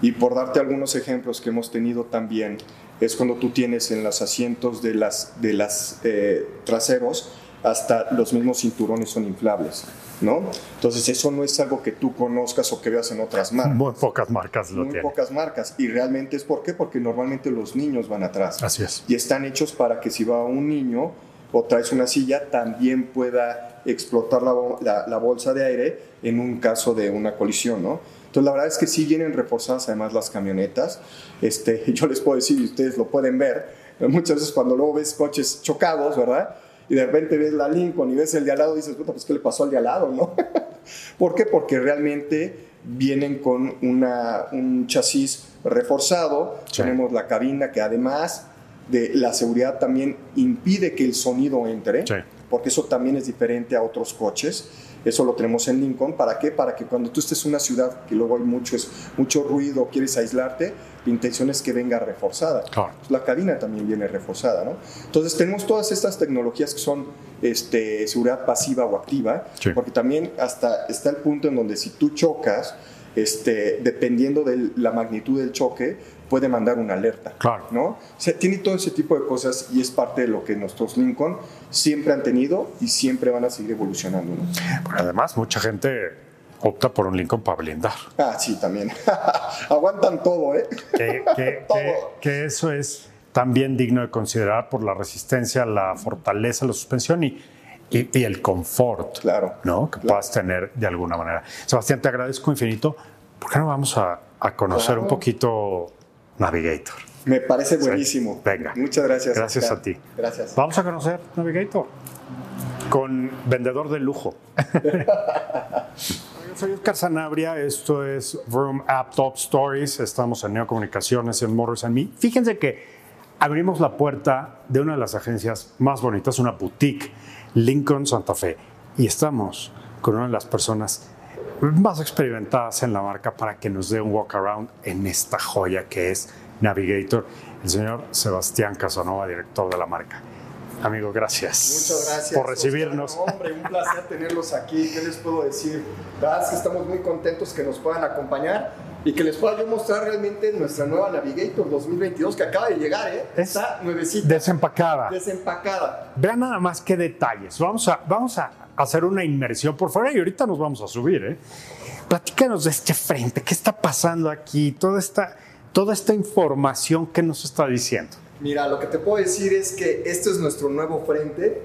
Y por darte algunos ejemplos que hemos tenido también, es cuando tú tienes en los asientos de las, de las eh, traseros hasta los mismos cinturones son inflables, ¿no? Entonces eso no es algo que tú conozcas o que veas en otras marcas. Muy pocas marcas lo Muy tienen. pocas marcas. Y realmente es por qué? Porque normalmente los niños van atrás. Así es. Y están hechos para que si va un niño o traes una silla, también pueda explotar la- la bolsa de aire en un caso de una colisión, ¿no? Entonces la verdad es que sí vienen reforzadas además las camionetas. Este, yo les puedo decir, y ustedes lo pueden ver, muchas veces cuando luego ves coches chocados, ¿verdad? Y de repente ves la Lincoln y ves el de al lado, dices, puta, pues ¿qué le pasó al de al lado, no? ¿Por qué? Porque realmente vienen con una, un chasis reforzado, Sí. tenemos la cabina que además de la seguridad también impide que el sonido entre, Sí. porque eso también es diferente a otros coches. Eso lo tenemos en Lincoln. ¿Para qué? Para que cuando tú estés en una ciudad que luego hay mucho, es, mucho ruido, quieres aislarte, la intención es que venga reforzada. Claro. Pues la cabina también viene reforzada, ¿no? Entonces tenemos todas estas tecnologías que son este, seguridad pasiva o activa, Sí. porque también hasta está el punto en donde si tú chocas, este, dependiendo de la magnitud del choque, puede mandar una alerta. Claro. ¿no? O sea, tiene todo ese tipo de cosas y es parte de lo que nuestros Lincoln siempre han tenido y siempre van a seguir evolucionando. además, mucha gente opta por un Lincoln para blindar. Ah, sí, también. Aguantan todo, ¿eh? Que, que- Todo. que- que eso es también digno de considerar por la resistencia, la fortaleza, la suspensión y, y- y el confort Claro. ¿no? que Claro. puedas tener de alguna manera. Sebastián, te agradezco infinito. ¿Por qué no vamos a, a conocer Claro. un poquito Navigator? Me parece Sí. buenísimo. Venga. Muchas gracias. Gracias Oscar. a ti. Gracias. Vamos a conocer Navigator con vendedor de lujo. Soy Oscar Sanabria, esto es Room App Top Stories, estamos en Neocomunicaciones, en Motors and Me. Fíjense que abrimos la puerta de una de las agencias más bonitas, una boutique, Lincoln Santa Fe, y estamos con una de las personas más experimentadas en la marca para que nos dé un walk around en esta joya que es Navigator, el señor Sebastián Casanova, director de la marca. Amigo, gracias, Muchas gracias. por recibirnos. Oscar. Hombre, un placer tenerlos aquí. ¿Qué les puedo decir? Que estamos muy contentos que nos puedan acompañar y que les pueda yo mostrar realmente nuestra nueva Navigator 2022 que acaba de llegar, ¿eh? Es Está nuevecita, Desempacada. desempacada. Vean nada más qué detalles. Vamos a, vamos a hacer una inmersión por fuera y ahorita nos vamos a subir. ¿eh? Platícanos de este frente, qué está pasando aquí, toda esta, toda esta información que nos está diciendo. Mira, lo que te puedo decir es que este es nuestro nuevo frente.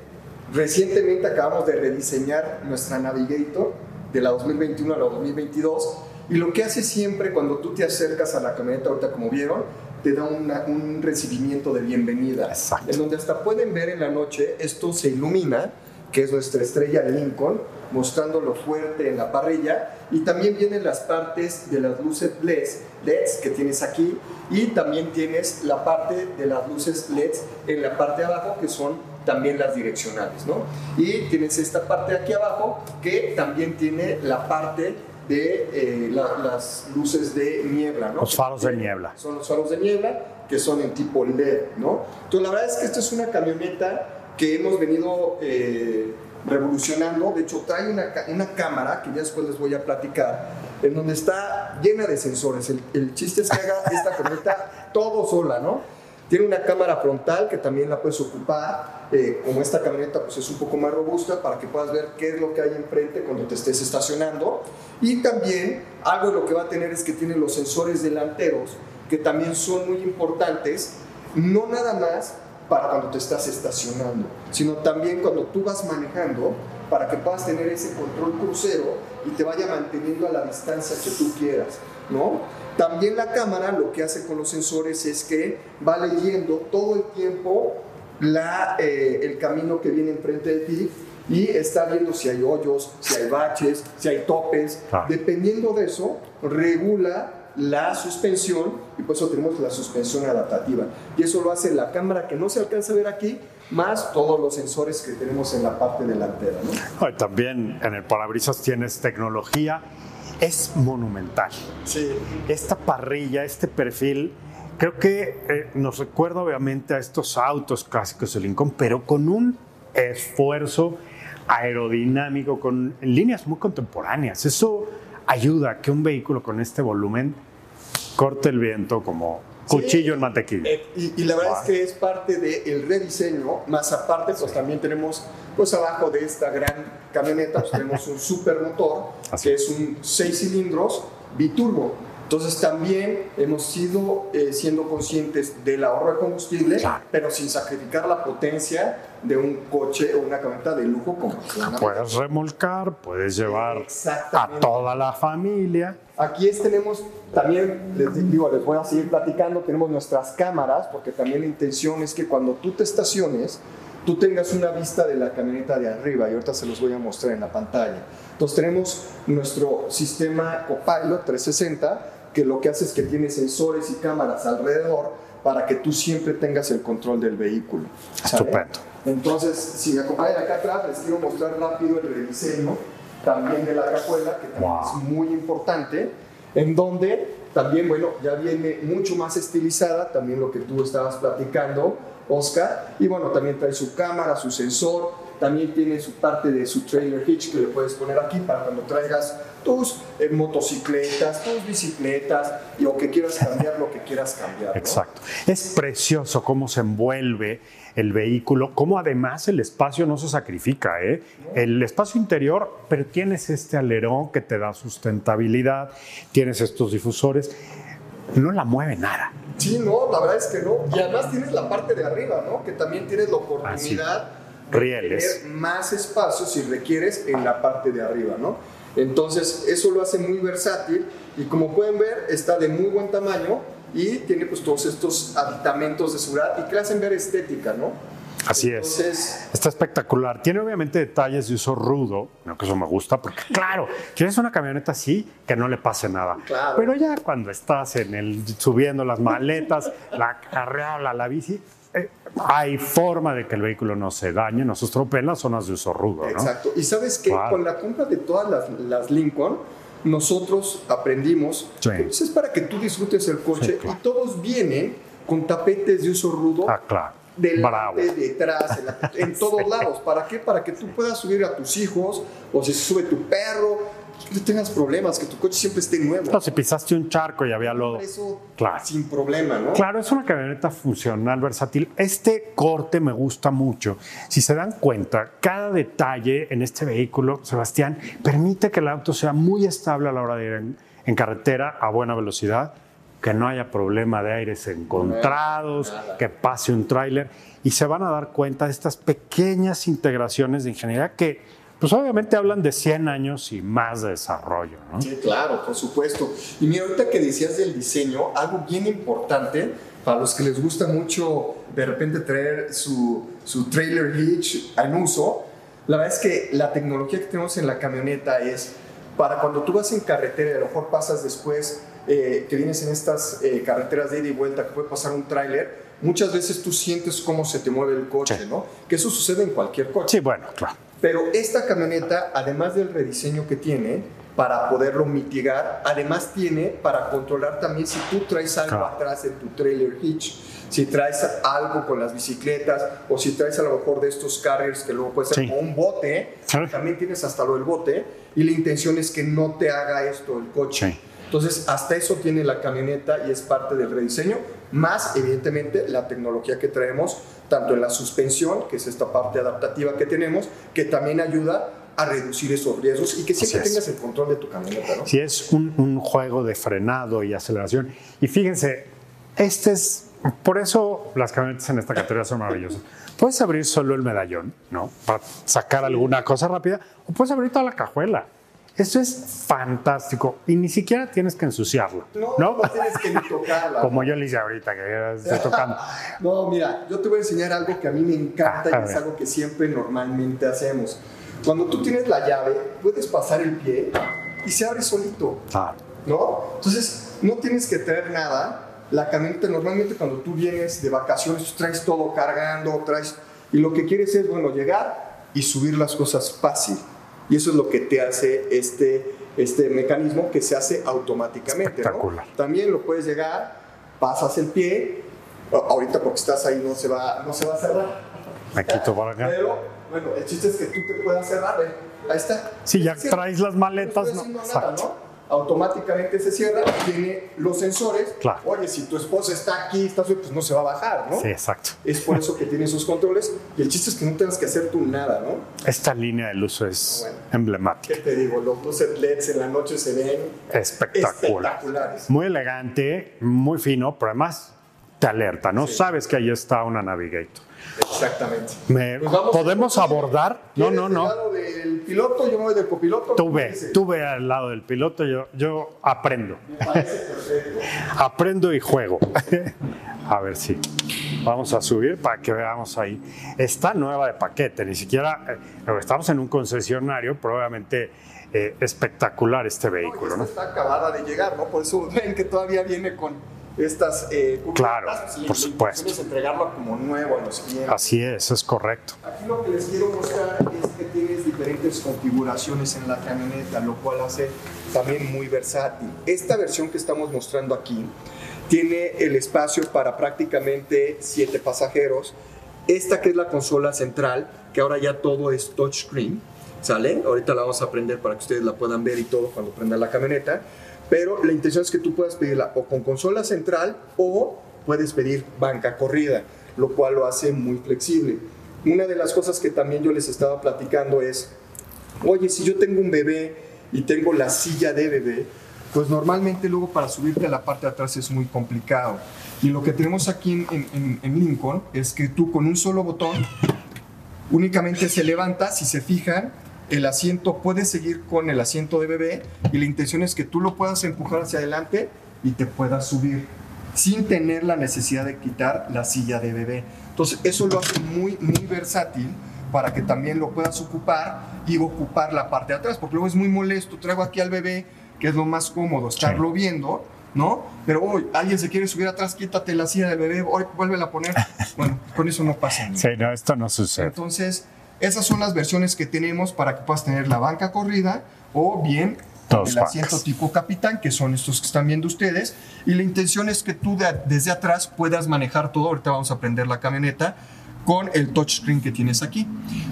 Recientemente acabamos de rediseñar nuestra Navigator de la 2021 a la 2022 y lo que hace siempre cuando tú te acercas a la camioneta, ahorita como vieron, te da una- un recibimiento de bienvenida. Exacto. En donde hasta pueden ver en la noche, esto se ilumina, que es nuestra estrella Lincoln, mostrándolo fuerte en la parrilla. Y también vienen las partes de las luces LEDs, LEDs que tienes aquí. Y también tienes la parte de las luces LEDs en la parte de abajo, que son también las direccionales, ¿no? Y tienes esta parte de aquí abajo, que también tiene la parte de eh, la- las luces de niebla, ¿no? Los faros de niebla. Son los faros de niebla, que son en tipo LED, ¿no? Entonces, la verdad es que esta es una camioneta que hemos venido eh, revolucionando. De hecho, trae una, una cámara, que ya después les voy a platicar, en donde está llena de sensores. El, el chiste es que haga esta camioneta todo sola, ¿no? Tiene una cámara frontal que también la puedes ocupar, eh, como esta camioneta pues es un poco más robusta para que puedas ver qué es lo que hay enfrente cuando te estés estacionando. Y también algo de lo que va a tener es que tiene los sensores delanteros que también son muy importantes, no nada más para cuando te estás estacionando, sino también cuando tú vas manejando para que puedas tener ese control crucero y te vaya manteniendo a la distancia que tú quieras, ¿no? También la cámara lo que hace con los sensores es que va leyendo todo el tiempo la, eh, el camino que viene enfrente de ti y está viendo si hay hoyos, si hay baches, si hay topes. Dependiendo de eso, regula la suspensión y por eso tenemos la suspensión adaptativa. Y eso lo hace la cámara que no se alcanza a ver aquí, más todos los sensores que tenemos en la parte delantera. ¿no? También en el parabrisas tienes tecnología, es monumental. Sí. Esta parrilla, este perfil, creo que eh, nos recuerda obviamente a estos autos clásicos de Lincoln, pero con un esfuerzo aerodinámico, con líneas muy contemporáneas. Eso ayuda a que un vehículo con este volumen corte el viento como cuchillo en mantequilla. Eh, y, la verdad es que es parte del rediseño, más aparte, pues también tenemos, pues abajo de esta gran camioneta, pues, tenemos un supermotor, que es un 6 cilindros biturbo. Entonces también hemos ido eh, siendo conscientes del ahorro de combustible, pero sin sacrificar la potencia de un coche o una camioneta de lujo como la Puedes remolcar, puedes llevar a toda la familia. Aquí tenemos también, les digo, les voy a seguir platicando, tenemos nuestras cámaras, porque también la intención es que cuando tú te estaciones, tú tengas una vista de la camioneta de arriba, y ahorita se los voy a mostrar en la pantalla. Entonces tenemos nuestro sistema Copilot 360, que lo que hace es que tiene sensores y cámaras alrededor para que tú siempre tengas el control del vehículo. Estupendo. Entonces, si me acompañan acá atrás, les quiero mostrar rápido el rediseño también de la cajuela, que también es muy importante, en donde también, bueno, ya viene mucho más estilizada, también lo que tú estabas platicando, Oscar, y bueno, también trae su cámara, su sensor, también tiene su parte de su trailer hitch que le puedes poner aquí para cuando traigas tus eh, motocicletas, tus bicicletas, y o que quieras cambiar lo que quieras cambiar. Exacto. Es precioso cómo se envuelve el vehículo, cómo además el espacio no se sacrifica, ¿eh? El espacio interior, pero tienes este alerón que te da sustentabilidad, tienes estos difusores, no la mueve nada. Sí, no, la verdad es que no. Y además tienes la parte de arriba, ¿no? Que también tienes la oportunidad de tener más espacio si requieres en la parte de arriba, ¿no? Entonces, eso lo hace muy versátil y como pueden ver, está de muy buen tamaño y tiene pues todos estos aditamentos de seguridad y que le hacen ver estética, ¿no? Así es. Está espectacular. Tiene obviamente detalles de uso rudo, no que eso me gusta, porque claro, quieres una camioneta así que no le pase nada. Pero ya cuando estás en el subiendo las maletas, la carreola, la bici, eh, hay forma de que el vehículo no se dañe, no se estropee en las zonas de uso rudo. Exacto. Y sabes que con la compra de todas las, Lincoln, nosotros aprendimos que pues, es para que tú disfrutes el coche y todos vienen con tapetes de uso rudo. Ah, claro. Delante, detrás, en, en todos lados. ¿Para qué? Para que tú puedas subir a tus hijos o si sube tu perro no tengas problemas, que tu coche siempre esté nuevo. No, si pisaste un charco y había lodo. Eso, claro. sin problema, ¿no? Claro, es una camioneta funcional, versátil. Este corte me gusta mucho. Si se dan cuenta, cada detalle en este vehículo, Sebastián, permite que el auto sea muy estable a la hora de ir en, carretera a buena velocidad, que no haya problema de aires encontrados, que pase un tráiler. Y se van a dar cuenta de estas pequeñas integraciones de ingeniería que pues obviamente hablan de 100 años y más de desarrollo, ¿no? Sí, claro, por supuesto. Y mira, ahorita que decías del diseño, algo bien importante para los que les gusta mucho de repente traer su, su trailer hitch en uso, la verdad es que la tecnología que tenemos en la camioneta es para cuando tú vas en carretera y a lo mejor pasas después eh, que vienes en estas eh, carreteras de ida y vuelta que puede pasar un tráiler, muchas veces tú sientes cómo se te mueve el coche, ¿no? Que eso sucede en cualquier coche. Sí, bueno, claro. Pero esta camioneta, además del rediseño que tiene, para poderlo mitigar, además tiene para controlar también si tú traes algo atrás en tu trailer hitch, si traes algo con las bicicletas o si traes a lo mejor de estos carriers que luego puede ser como un bote, también tienes hasta lo del bote y la intención es que no te haga esto el coche. Entonces, hasta eso tiene la camioneta y es parte del rediseño, más evidentemente la tecnología que traemos, tanto en la suspensión, que es esta parte adaptativa que tenemos, que también ayuda a reducir esos riesgos y que siempre tengas el control de tu camioneta. ¿no? Sí, es un, un juego de frenado y aceleración. Y fíjense, este es, por eso las camionetas en esta categoría son maravillosas. Puedes abrir solo el medallón, ¿no? Para sacar alguna cosa rápida, o puedes abrir toda la cajuela. Esto es fantástico y ni siquiera tienes que ensuciarla. No, no, no tienes que ni tocarla. Como yo le hice ahorita, que estoy tocando. no, mira, yo te voy a enseñar algo que a mí me encanta y es algo que siempre normalmente hacemos. Cuando tú tienes la llave, puedes pasar el pie y se abre solito. Ah. ¿No? Entonces, no tienes que traer nada. La camioneta, normalmente cuando tú vienes de vacaciones, traes todo cargando, traes. Y lo que quieres es, bueno, llegar y subir las cosas fácil. Y eso es lo que te hace este, este mecanismo que se hace automáticamente. ¿no? También lo puedes llegar, pasas el pie. Ahorita porque estás ahí no se va, no se va a cerrar. Me quito para acá. Pero bueno, el chiste es que tú te puedas cerrar. ¿eh? Ahí está. Si ya traes las maletas, no. Nada, ¿no? Automáticamente se cierra, tiene los sensores. Claro. Oye, si tu esposa está aquí, está pues no se va a bajar, ¿no? Sí, exacto. Es por eso que tiene esos controles y el chiste es que no tengas que hacer tú nada, ¿no? Esta línea de luz es emblemática. ¿Qué te digo? Los luces LEDs en la noche se ven Espectacular. espectaculares. Muy elegante, muy fino, pero además te alerta, ¿no? Sabes que ahí está una Navigator. Exactamente. Me, Pues ¿Podemos abordar? No, ¿Quieres no, del no. lado del piloto, yo me voy del copiloto. Tú ¿Cómo ve, dices? tú ve al lado del piloto, yo, yo aprendo. Me parece perfecto. Aprendo y juego. A ver si. Vamos a subir para que veamos ahí. Está nueva de paquete, ni siquiera. eh, estamos en un concesionario, probablemente eh, espectacular este vehículo, No, está acabada de llegar, ¿no? Por eso ven que todavía viene con estas eh. Claro, Sí, por la supuesto. es entregarlo como nuevo a los clientes. Así es, es correcto. Aquí lo que les quiero mostrar es que tienes diferentes configuraciones en la camioneta, lo cual hace también muy versátil. Esta versión que estamos mostrando aquí tiene el espacio para prácticamente siete pasajeros. Esta que es la consola central, que ahora ya todo es touchscreen, ¿sale? Ahorita la vamos a prender para que ustedes la puedan ver y todo cuando prenda la camioneta. Pero la intención es que tú puedas pedirla o con consola central o puedes pedir banca corrida, lo cual lo hace muy flexible. Una de las cosas que también yo les estaba platicando es, oye, si yo tengo un bebé y tengo la silla de bebé, pues normalmente luego para subirte a la parte de atrás es muy complicado. Y lo que tenemos aquí en, Lincoln es que tú con un solo botón únicamente se levanta, si se fijan, el asiento puede seguir con el asiento de bebé y la intención es que tú lo puedas empujar hacia adelante y te puedas subir sin tener la necesidad de quitar la silla de bebé. Entonces eso lo hace muy, muy versátil para que también lo puedas ocupar y ocupar la parte de atrás, porque luego es muy molesto, traigo aquí al bebé, que es lo más cómodo, estarlo viendo, ¿no? Pero hoy alguien se quiere subir atrás, quítate la silla del bebé, hoy vuélvela a poner. Bueno, con eso no pasa nada. Sí, no, esto no sucede. Entonces, esas son las versiones que tenemos para que puedas tener la banca corrida o bien Dos el asiento tipo capitán, que son estos que están viendo ustedes. Y la intención es que tú de- desde atrás puedas manejar todo. Ahorita vamos a prender la camioneta con el touchscreen que tienes aquí.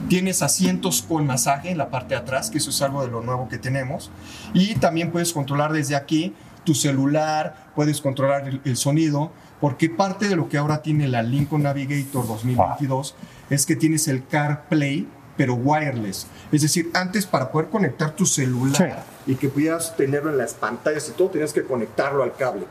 Tienes asientos con masaje en la parte de atrás, que eso es algo de lo nuevo que tenemos. Y también puedes controlar desde aquí tu celular, puedes controlar el, el sonido, porque parte de lo que ahora tiene la Lincoln Navigator 2022 es que tienes el CarPlay, pero wireless. Es decir, antes para poder conectar tu celular y que pudieras tenerlo en las pantallas y todo, tenías que conectarlo al cable.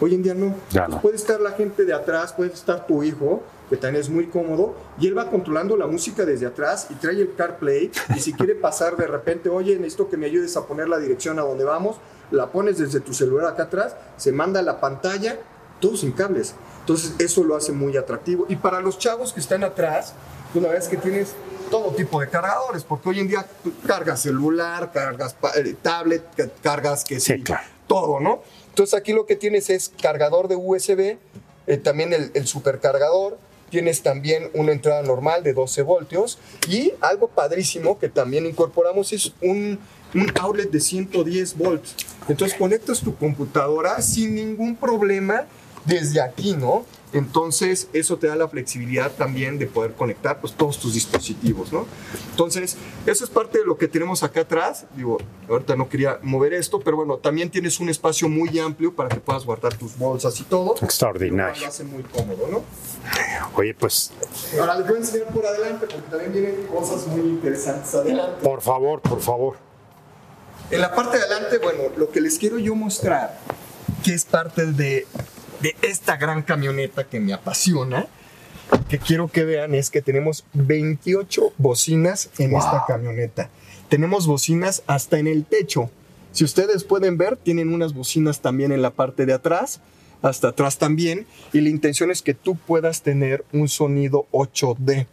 Hoy en día no. Ya no. Puede estar la gente de atrás, puede estar tu hijo, que también es muy cómodo, y él va controlando la música desde atrás y trae el CarPlay. Y si quiere pasar de repente, oye, necesito que me ayudes a poner la dirección a donde vamos, la pones desde tu celular acá atrás, se manda a la pantalla, todo sin cables. Entonces, eso lo hace muy atractivo. Y para los chavos que están atrás, pues la verdad es que tienes todo tipo de cargadores, porque hoy en día tú cargas celular, cargas eh, tablet, ca- cargas que Sí, sí, claro. todo, ¿no? Entonces aquí lo que tienes es cargador de USB, eh, también el, el supercargador, tienes también una entrada normal de 12 voltios y algo padrísimo que también incorporamos es un, un outlet de 110 volts. Entonces conectas tu computadora sin ningún problema desde aquí, ¿no? Entonces, eso te da la flexibilidad también de poder conectar pues, todos tus dispositivos, ¿no? Entonces, eso es parte de lo que tenemos acá atrás. Digo, ahorita no quería mover esto, pero bueno, también tienes un espacio muy amplio para que puedas guardar tus bolsas y todo. Extraordinario. Lo hace muy cómodo, ¿no? Oye, pues, Ahora les voy a enseñar por adelante, porque también vienen cosas muy interesantes adelante. por favor, por favor. En la parte de adelante, bueno, lo que les quiero yo mostrar, que es parte de, de esta gran camioneta que me apasiona, que quiero que vean, es que tenemos 28 bocinas en esta camioneta. Tenemos bocinas hasta en el techo. Si ustedes pueden ver, tienen unas bocinas también en la parte de atrás, hasta atrás también, y la intención es que tú puedas tener un sonido 8D.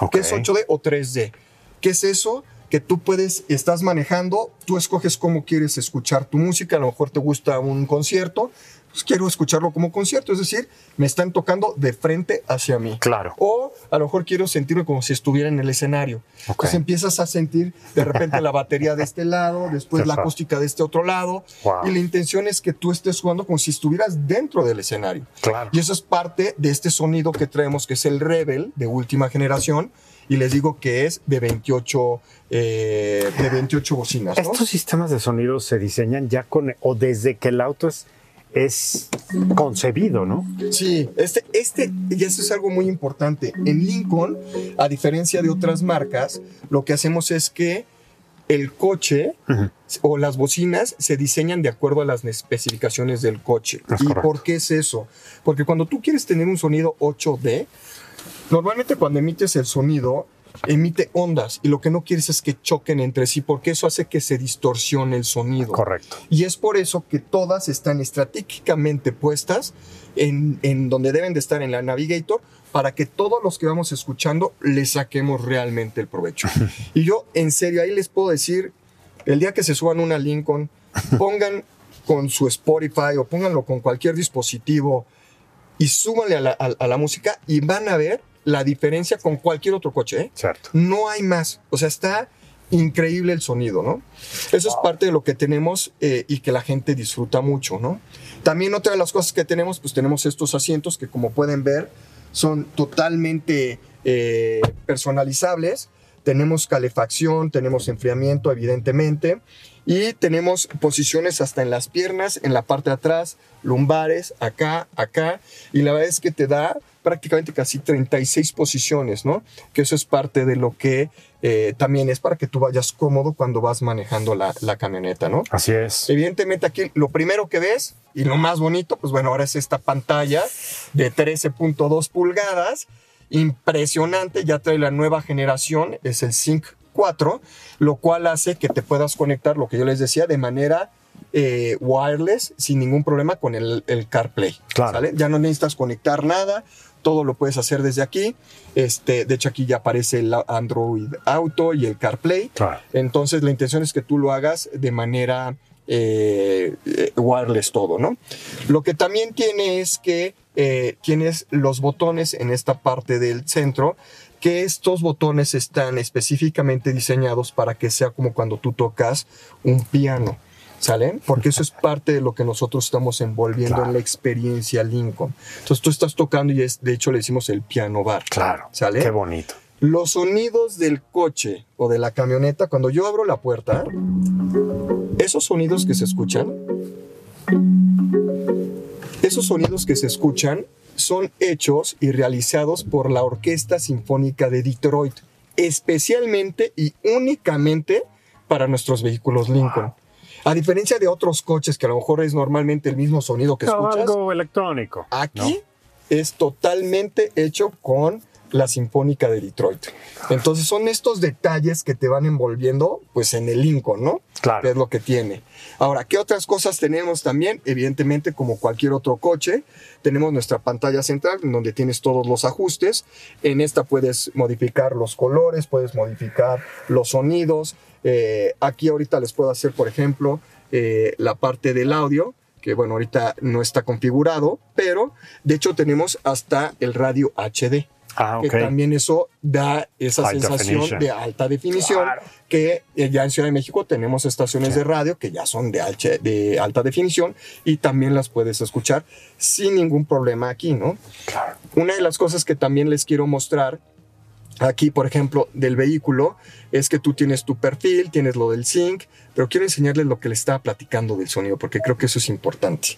Ok. ¿Qué es 8D o 3D? ¿Qué es eso? Que tú puedes, estás manejando, tú escoges cómo quieres escuchar tu música, a lo mejor te gusta un concierto, pues quiero escucharlo como concierto, es decir, me están tocando de frente hacia mí. Claro. O a lo mejor quiero sentirme como si estuviera en el escenario. Ok. Entonces empiezas a sentir de repente la batería de este lado, después la acústica de este otro lado. Wow. Y la intención es que tú estés jugando como si estuvieras dentro del escenario. Claro. Y eso es parte de este sonido que traemos, que es el Rebel de última generación. Y les digo que es de 28, eh, de 28 bocinas. ¿no? Estos sistemas de sonido se diseñan ya con, o desde que el auto es, es concebido, ¿no? Sí, este, este, y eso es algo muy importante. En Lincoln, a diferencia de otras marcas, lo que hacemos es que el coche o las bocinas se diseñan de acuerdo a las especificaciones del coche. Es ¿Y correcto. por qué es eso? Porque cuando tú quieres tener un sonido 8D, normalmente cuando emites el sonido, emite ondas y lo que no quieres es que choquen entre sí porque eso hace que se distorsione el sonido. Correcto. Y es por eso que todas están estratégicamente puestas en, en donde deben de estar en la Navigator para que todos los que vamos escuchando le saquemos realmente el provecho. y yo, en serio, ahí les puedo decir, el día que se suban una Lincoln, pongan con su Spotify o pónganlo con cualquier dispositivo y súbanle a la, a- a la música y van a ver la diferencia con cualquier otro coche. ¿eh? Cierto. No hay más. O sea, está increíble el sonido, ¿no? Eso es parte de lo que tenemos eh, y que la gente disfruta mucho, ¿no? También otra de las cosas que tenemos, pues tenemos estos asientos que como pueden ver son totalmente eh, personalizables. Tenemos calefacción, tenemos enfriamiento, evidentemente. Y tenemos posiciones hasta en las piernas, en la parte de atrás, lumbares, acá, acá. Y la verdad es que te da prácticamente casi 36 posiciones, ¿no? Que eso es parte de lo que eh, también es para que tú vayas cómodo cuando vas manejando la, la camioneta, ¿no? Así es. Evidentemente aquí lo primero que ves y lo más bonito, pues bueno, ahora es esta pantalla de 13.2 pulgadas, impresionante, ya trae la nueva generación, es el Sync 4, lo cual hace que te puedas conectar, lo que yo les decía, de manera eh, wireless, sin ningún problema con el, el CarPlay. Claro. ¿sale? Ya no necesitas conectar nada, todo lo puedes hacer desde aquí. Este, de hecho, aquí ya aparece el Android Auto y el CarPlay. Claro. Entonces, la intención es que tú lo hagas de manera eh, eh, wireless todo, ¿no? Lo que también tiene es que eh, tienes los botones en esta parte del centro, que estos botones están específicamente diseñados para que sea como cuando tú tocas un piano. ¿Sale? Porque eso es parte de lo que nosotros estamos envolviendo en la experiencia Lincoln. Entonces tú estás tocando y es, de hecho le decimos el piano bar. Claro. ¿Sale? Qué bonito. Los sonidos del coche o de la camioneta, cuando yo abro la puerta, esos sonidos que se escuchan, esos sonidos que se escuchan son hechos y realizados por la Orquesta Sinfónica de Detroit, especialmente y únicamente para nuestros vehículos Lincoln. A diferencia de otros coches que a lo mejor es normalmente el mismo sonido que No, escuchas, algo electrónico. Aquí es totalmente hecho con la Sinfónica de Detroit. Entonces son estos detalles que te van envolviendo pues en el Lincoln, ¿no? Claro. Que es lo que tiene. Ahora, ¿qué otras cosas tenemos también? Evidentemente, como cualquier otro coche, tenemos nuestra pantalla central en donde tienes todos los ajustes. En esta puedes modificar los colores, puedes modificar los sonidos. Eh, aquí ahorita les puedo hacer, por ejemplo, eh, la parte del audio que bueno, ahorita no está configurado, pero de hecho tenemos hasta el radio HD. Ah, que también eso da esa High sensación definition. de alta definición, Claro. que eh, ya en Ciudad de México tenemos estaciones de radio que ya son de, alche- de alta definición y también las puedes escuchar sin ningún problema aquí, ¿no? Claro. Una de las cosas que también les quiero mostrar aquí, por ejemplo, del vehículo, es que tú tienes tu perfil, tienes lo del sync, pero quiero enseñarles lo que les estaba platicando del sonido, porque creo que eso es importante.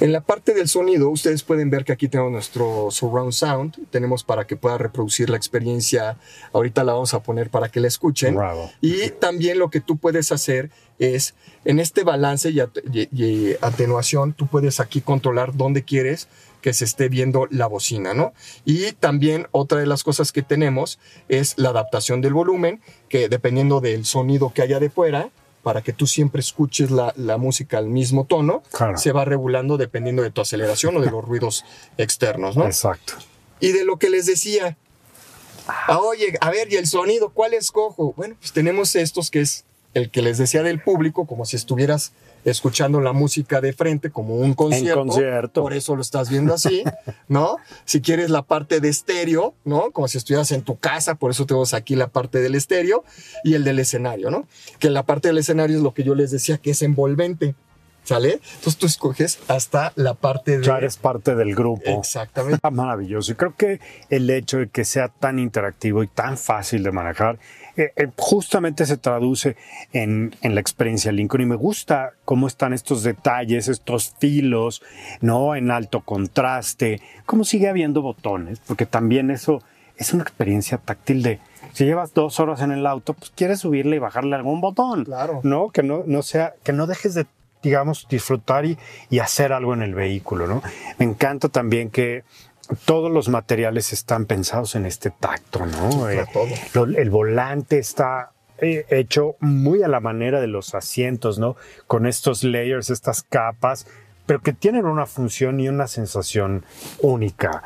En la parte del sonido, ustedes pueden ver que aquí tenemos nuestro surround sound, tenemos para que pueda reproducir la experiencia, ahorita la vamos a poner para que la escuchen. Bravo. Y también lo que tú puedes hacer es, en este balance y, at- y- y atenuación, tú puedes aquí controlar dónde quieres que se esté viendo la bocina, ¿no? Y también otra de las cosas que tenemos es la adaptación del volumen, que dependiendo del sonido que haya de fuera, para que tú siempre escuches la, la música al mismo tono, Claro. se va regulando dependiendo de tu aceleración o de los ruidos externos, ¿no? Exacto. Y de lo que les decía, ah, oye, a ver, ¿y el sonido cuál escojo? Bueno, pues tenemos estos que es el que les decía del público, como si estuvieras escuchando la música de frente, como un concierto. concierto. Por eso lo estás viendo así, ¿no? Si quieres la parte de estéreo, ¿no? Como si estuvieras en tu casa, por eso tenemos aquí la parte del estéreo y el del escenario, ¿no? Que la parte del escenario es lo que yo les decía, que es envolvente, ¿sale? Entonces tú escoges hasta la parte de... Ya eres parte del grupo. Exactamente. Maravilloso. Y creo que el hecho de que sea tan interactivo y tan fácil de manejar, eh, eh, justamente se traduce en, en la experiencia Lincoln. Y me gusta cómo están estos detalles, estos filos, ¿no? En alto contraste, cómo sigue habiendo botones, porque también eso es una experiencia táctil de. Si llevas dos horas en el auto, pues quieres subirle y bajarle algún botón. Claro. ¿No? Que no, no sea, que no dejes de digamos, disfrutar y, y hacer algo en el vehículo, ¿no? Me encanta también que todos los materiales están pensados en este tacto, ¿no? Eh, todo. el volante está eh, hecho muy a la manera de los asientos, ¿no? Con estos layers, estas capas, pero que tienen una función y una sensación única.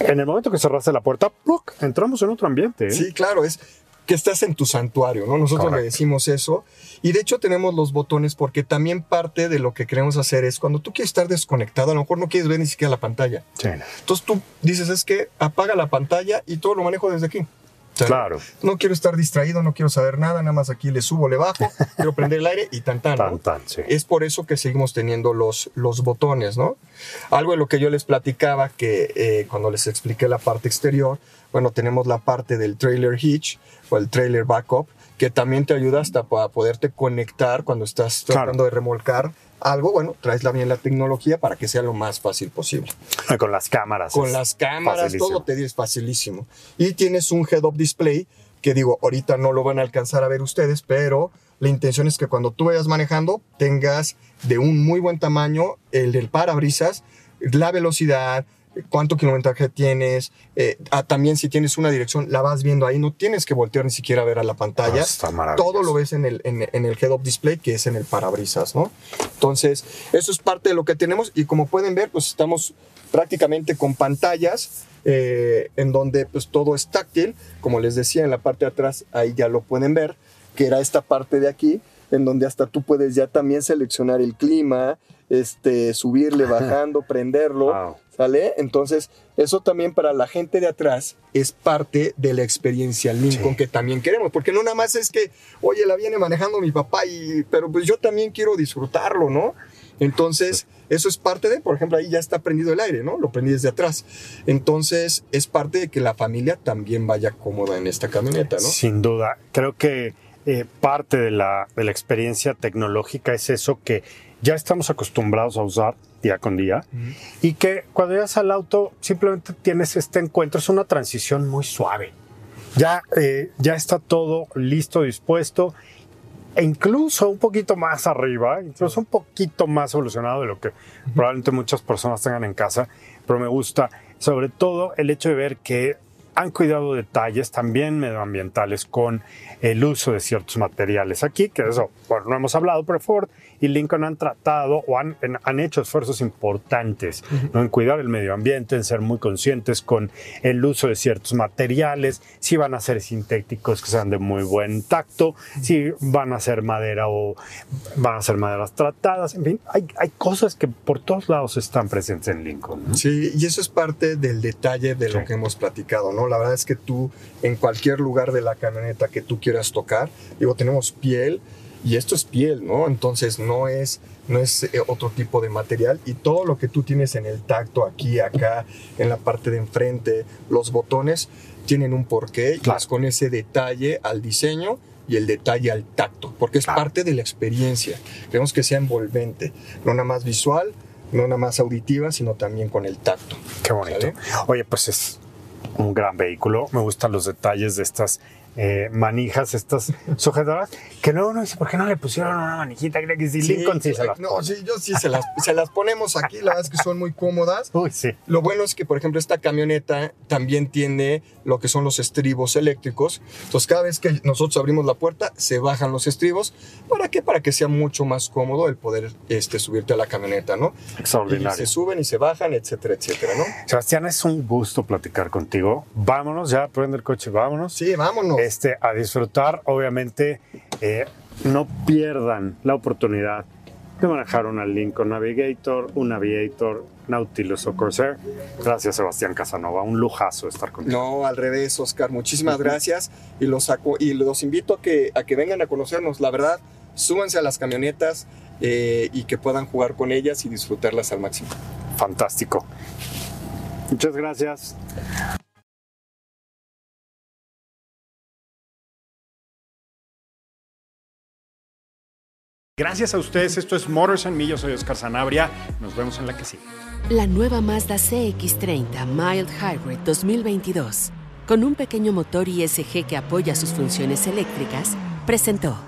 En el momento que cerraste la puerta, ¡pluc! entramos en otro ambiente. ¿eh? Sí, claro, es que estás en tu santuario, ¿no? Nosotros le decimos eso. Y de hecho tenemos los botones porque también parte de lo que queremos hacer es cuando tú quieres estar desconectado, a lo mejor no quieres ver ni siquiera la pantalla. Sí. Entonces tú dices, es que apaga la pantalla y todo lo manejo desde aquí. O sea, Claro. No quiero estar distraído, no quiero saber nada, nada más aquí le subo, le bajo, quiero prender el aire y tan tan. ¿no? Tan, tan, sí. Es por eso que seguimos teniendo los, los botones, ¿no? Algo de lo que yo les platicaba que eh, cuando les expliqué la parte exterior, bueno, tenemos la parte del trailer hitch o el trailer backup, que también te ayuda hasta para poderte conectar cuando estás Claro. tratando de remolcar algo. Bueno, traes bien la tecnología para que sea lo más fácil posible. Ah, Con las cámaras. Con las cámaras, facilísimo. todo te es facilísimo. Y tienes un head-up display que digo, ahorita no lo van a alcanzar a ver ustedes, pero la intención es que cuando tú vayas manejando tengas de un muy buen tamaño el del parabrisas, la velocidad, cuánto kilometraje tienes, eh, ah, también si tienes una dirección la vas viendo ahí, no tienes que voltear ni siquiera a ver a la pantalla, Ah, todo lo ves en el, en, en el head-up display que es en el parabrisas, ¿no? Entonces, eso es parte de lo que tenemos y como pueden ver, pues estamos prácticamente con pantallas eh, en donde pues todo es táctil, como les decía en la parte de atrás, ahí ya lo pueden ver, que era esta parte de aquí, en donde hasta tú puedes ya también seleccionar el clima, este, subirle, bajando, prenderlo, Wow. ¿sale? Entonces, eso también para la gente de atrás es parte de la experiencia Lincoln Sí. que también queremos, porque no nada más es que, oye, la viene manejando mi papá, y, pero pues yo también quiero disfrutarlo, ¿no? Entonces, eso es parte de, por ejemplo, ahí ya está prendido el aire, ¿no? Lo prendí desde atrás. Entonces, es parte de que la familia también vaya cómoda en esta camioneta, ¿no? Sin duda. Creo que eh, parte de la, de la experiencia tecnológica es eso que ya estamos acostumbrados a usar día con día y que cuando llegas al auto simplemente tienes este encuentro, es una transición muy suave. Ya, eh, ya está todo listo, dispuesto e incluso un poquito más arriba, incluso un poquito más evolucionado de lo que probablemente muchas personas tengan en casa, pero me gusta sobre todo el hecho de ver que han cuidado detalles también medioambientales con el uso de ciertos materiales. Aquí, que eso, bueno, no hemos hablado, pero Ford y Lincoln han tratado o han, han hecho esfuerzos importantes ¿no? en cuidar el medio ambiente, en ser muy conscientes con el uso de ciertos materiales, si van a ser sintéticos que sean de muy buen tacto, si van a ser madera o van a ser maderas tratadas, en fin, hay, hay cosas que por todos lados están presentes en Lincoln. ¿no? Sí, y eso es parte del detalle de lo Sí. que hemos platicado, ¿no? La verdad es que tú, en cualquier lugar de la camioneta que tú quieras tocar, digo, tenemos piel y esto es piel, ¿no? Entonces no es, no es eh, otro tipo de material y todo lo que tú tienes en el tacto, aquí, acá, en la parte de enfrente, los botones, tienen un porqué y Claro. es con ese detalle al diseño y el detalle al tacto, porque es Claro. parte de la experiencia. Queremos que sea envolvente, no nada más visual, no nada más auditiva, sino también con el tacto. Qué bonito. ¿Sale? Oye, pues es un gran vehículo. Me gustan los detalles de estas eh, manijas, estas sujetadoras, que luego uno dice, ¿por qué no le pusieron una manijita? Creo que sí, Lincoln sí se las No, pone. sí, yo sí se las, se las ponemos aquí, la verdad es que son muy cómodas. Uy, sí. Lo bueno es que, por ejemplo, esta camioneta también tiene lo que son los estribos eléctricos. Entonces, cada vez que nosotros abrimos la puerta, se bajan los estribos. ¿Para qué? Para que sea mucho más cómodo el poder este, subirte a la camioneta, ¿no? Y Extraordinario. se suben y se bajan, etcétera, etcétera, ¿no? Sebastián, es un gusto platicar contigo. Vámonos, ya prende el coche, vámonos. Sí, vámonos. Este, a disfrutar, obviamente, eh, no pierdan la oportunidad de manejar una Lincoln Navigator, un Aviator, Nautilus o Corsair. Gracias, Sebastián Casanova. Un lujazo estar contigo. No, al revés, Oscar. Muchísimas gracias y los, acu- y los invito a que, a que vengan a conocernos. La verdad, súbanse a las camionetas eh, y que puedan jugar con ellas y disfrutarlas al máximo. Fantástico. Muchas gracias. Gracias a ustedes, esto es Motors and Me, soy Oscar Sanabria, nos vemos en la que sigue. La nueva Mazda CX30 Mild Hybrid 2022, con un pequeño motor ISG que apoya sus funciones eléctricas, presentó.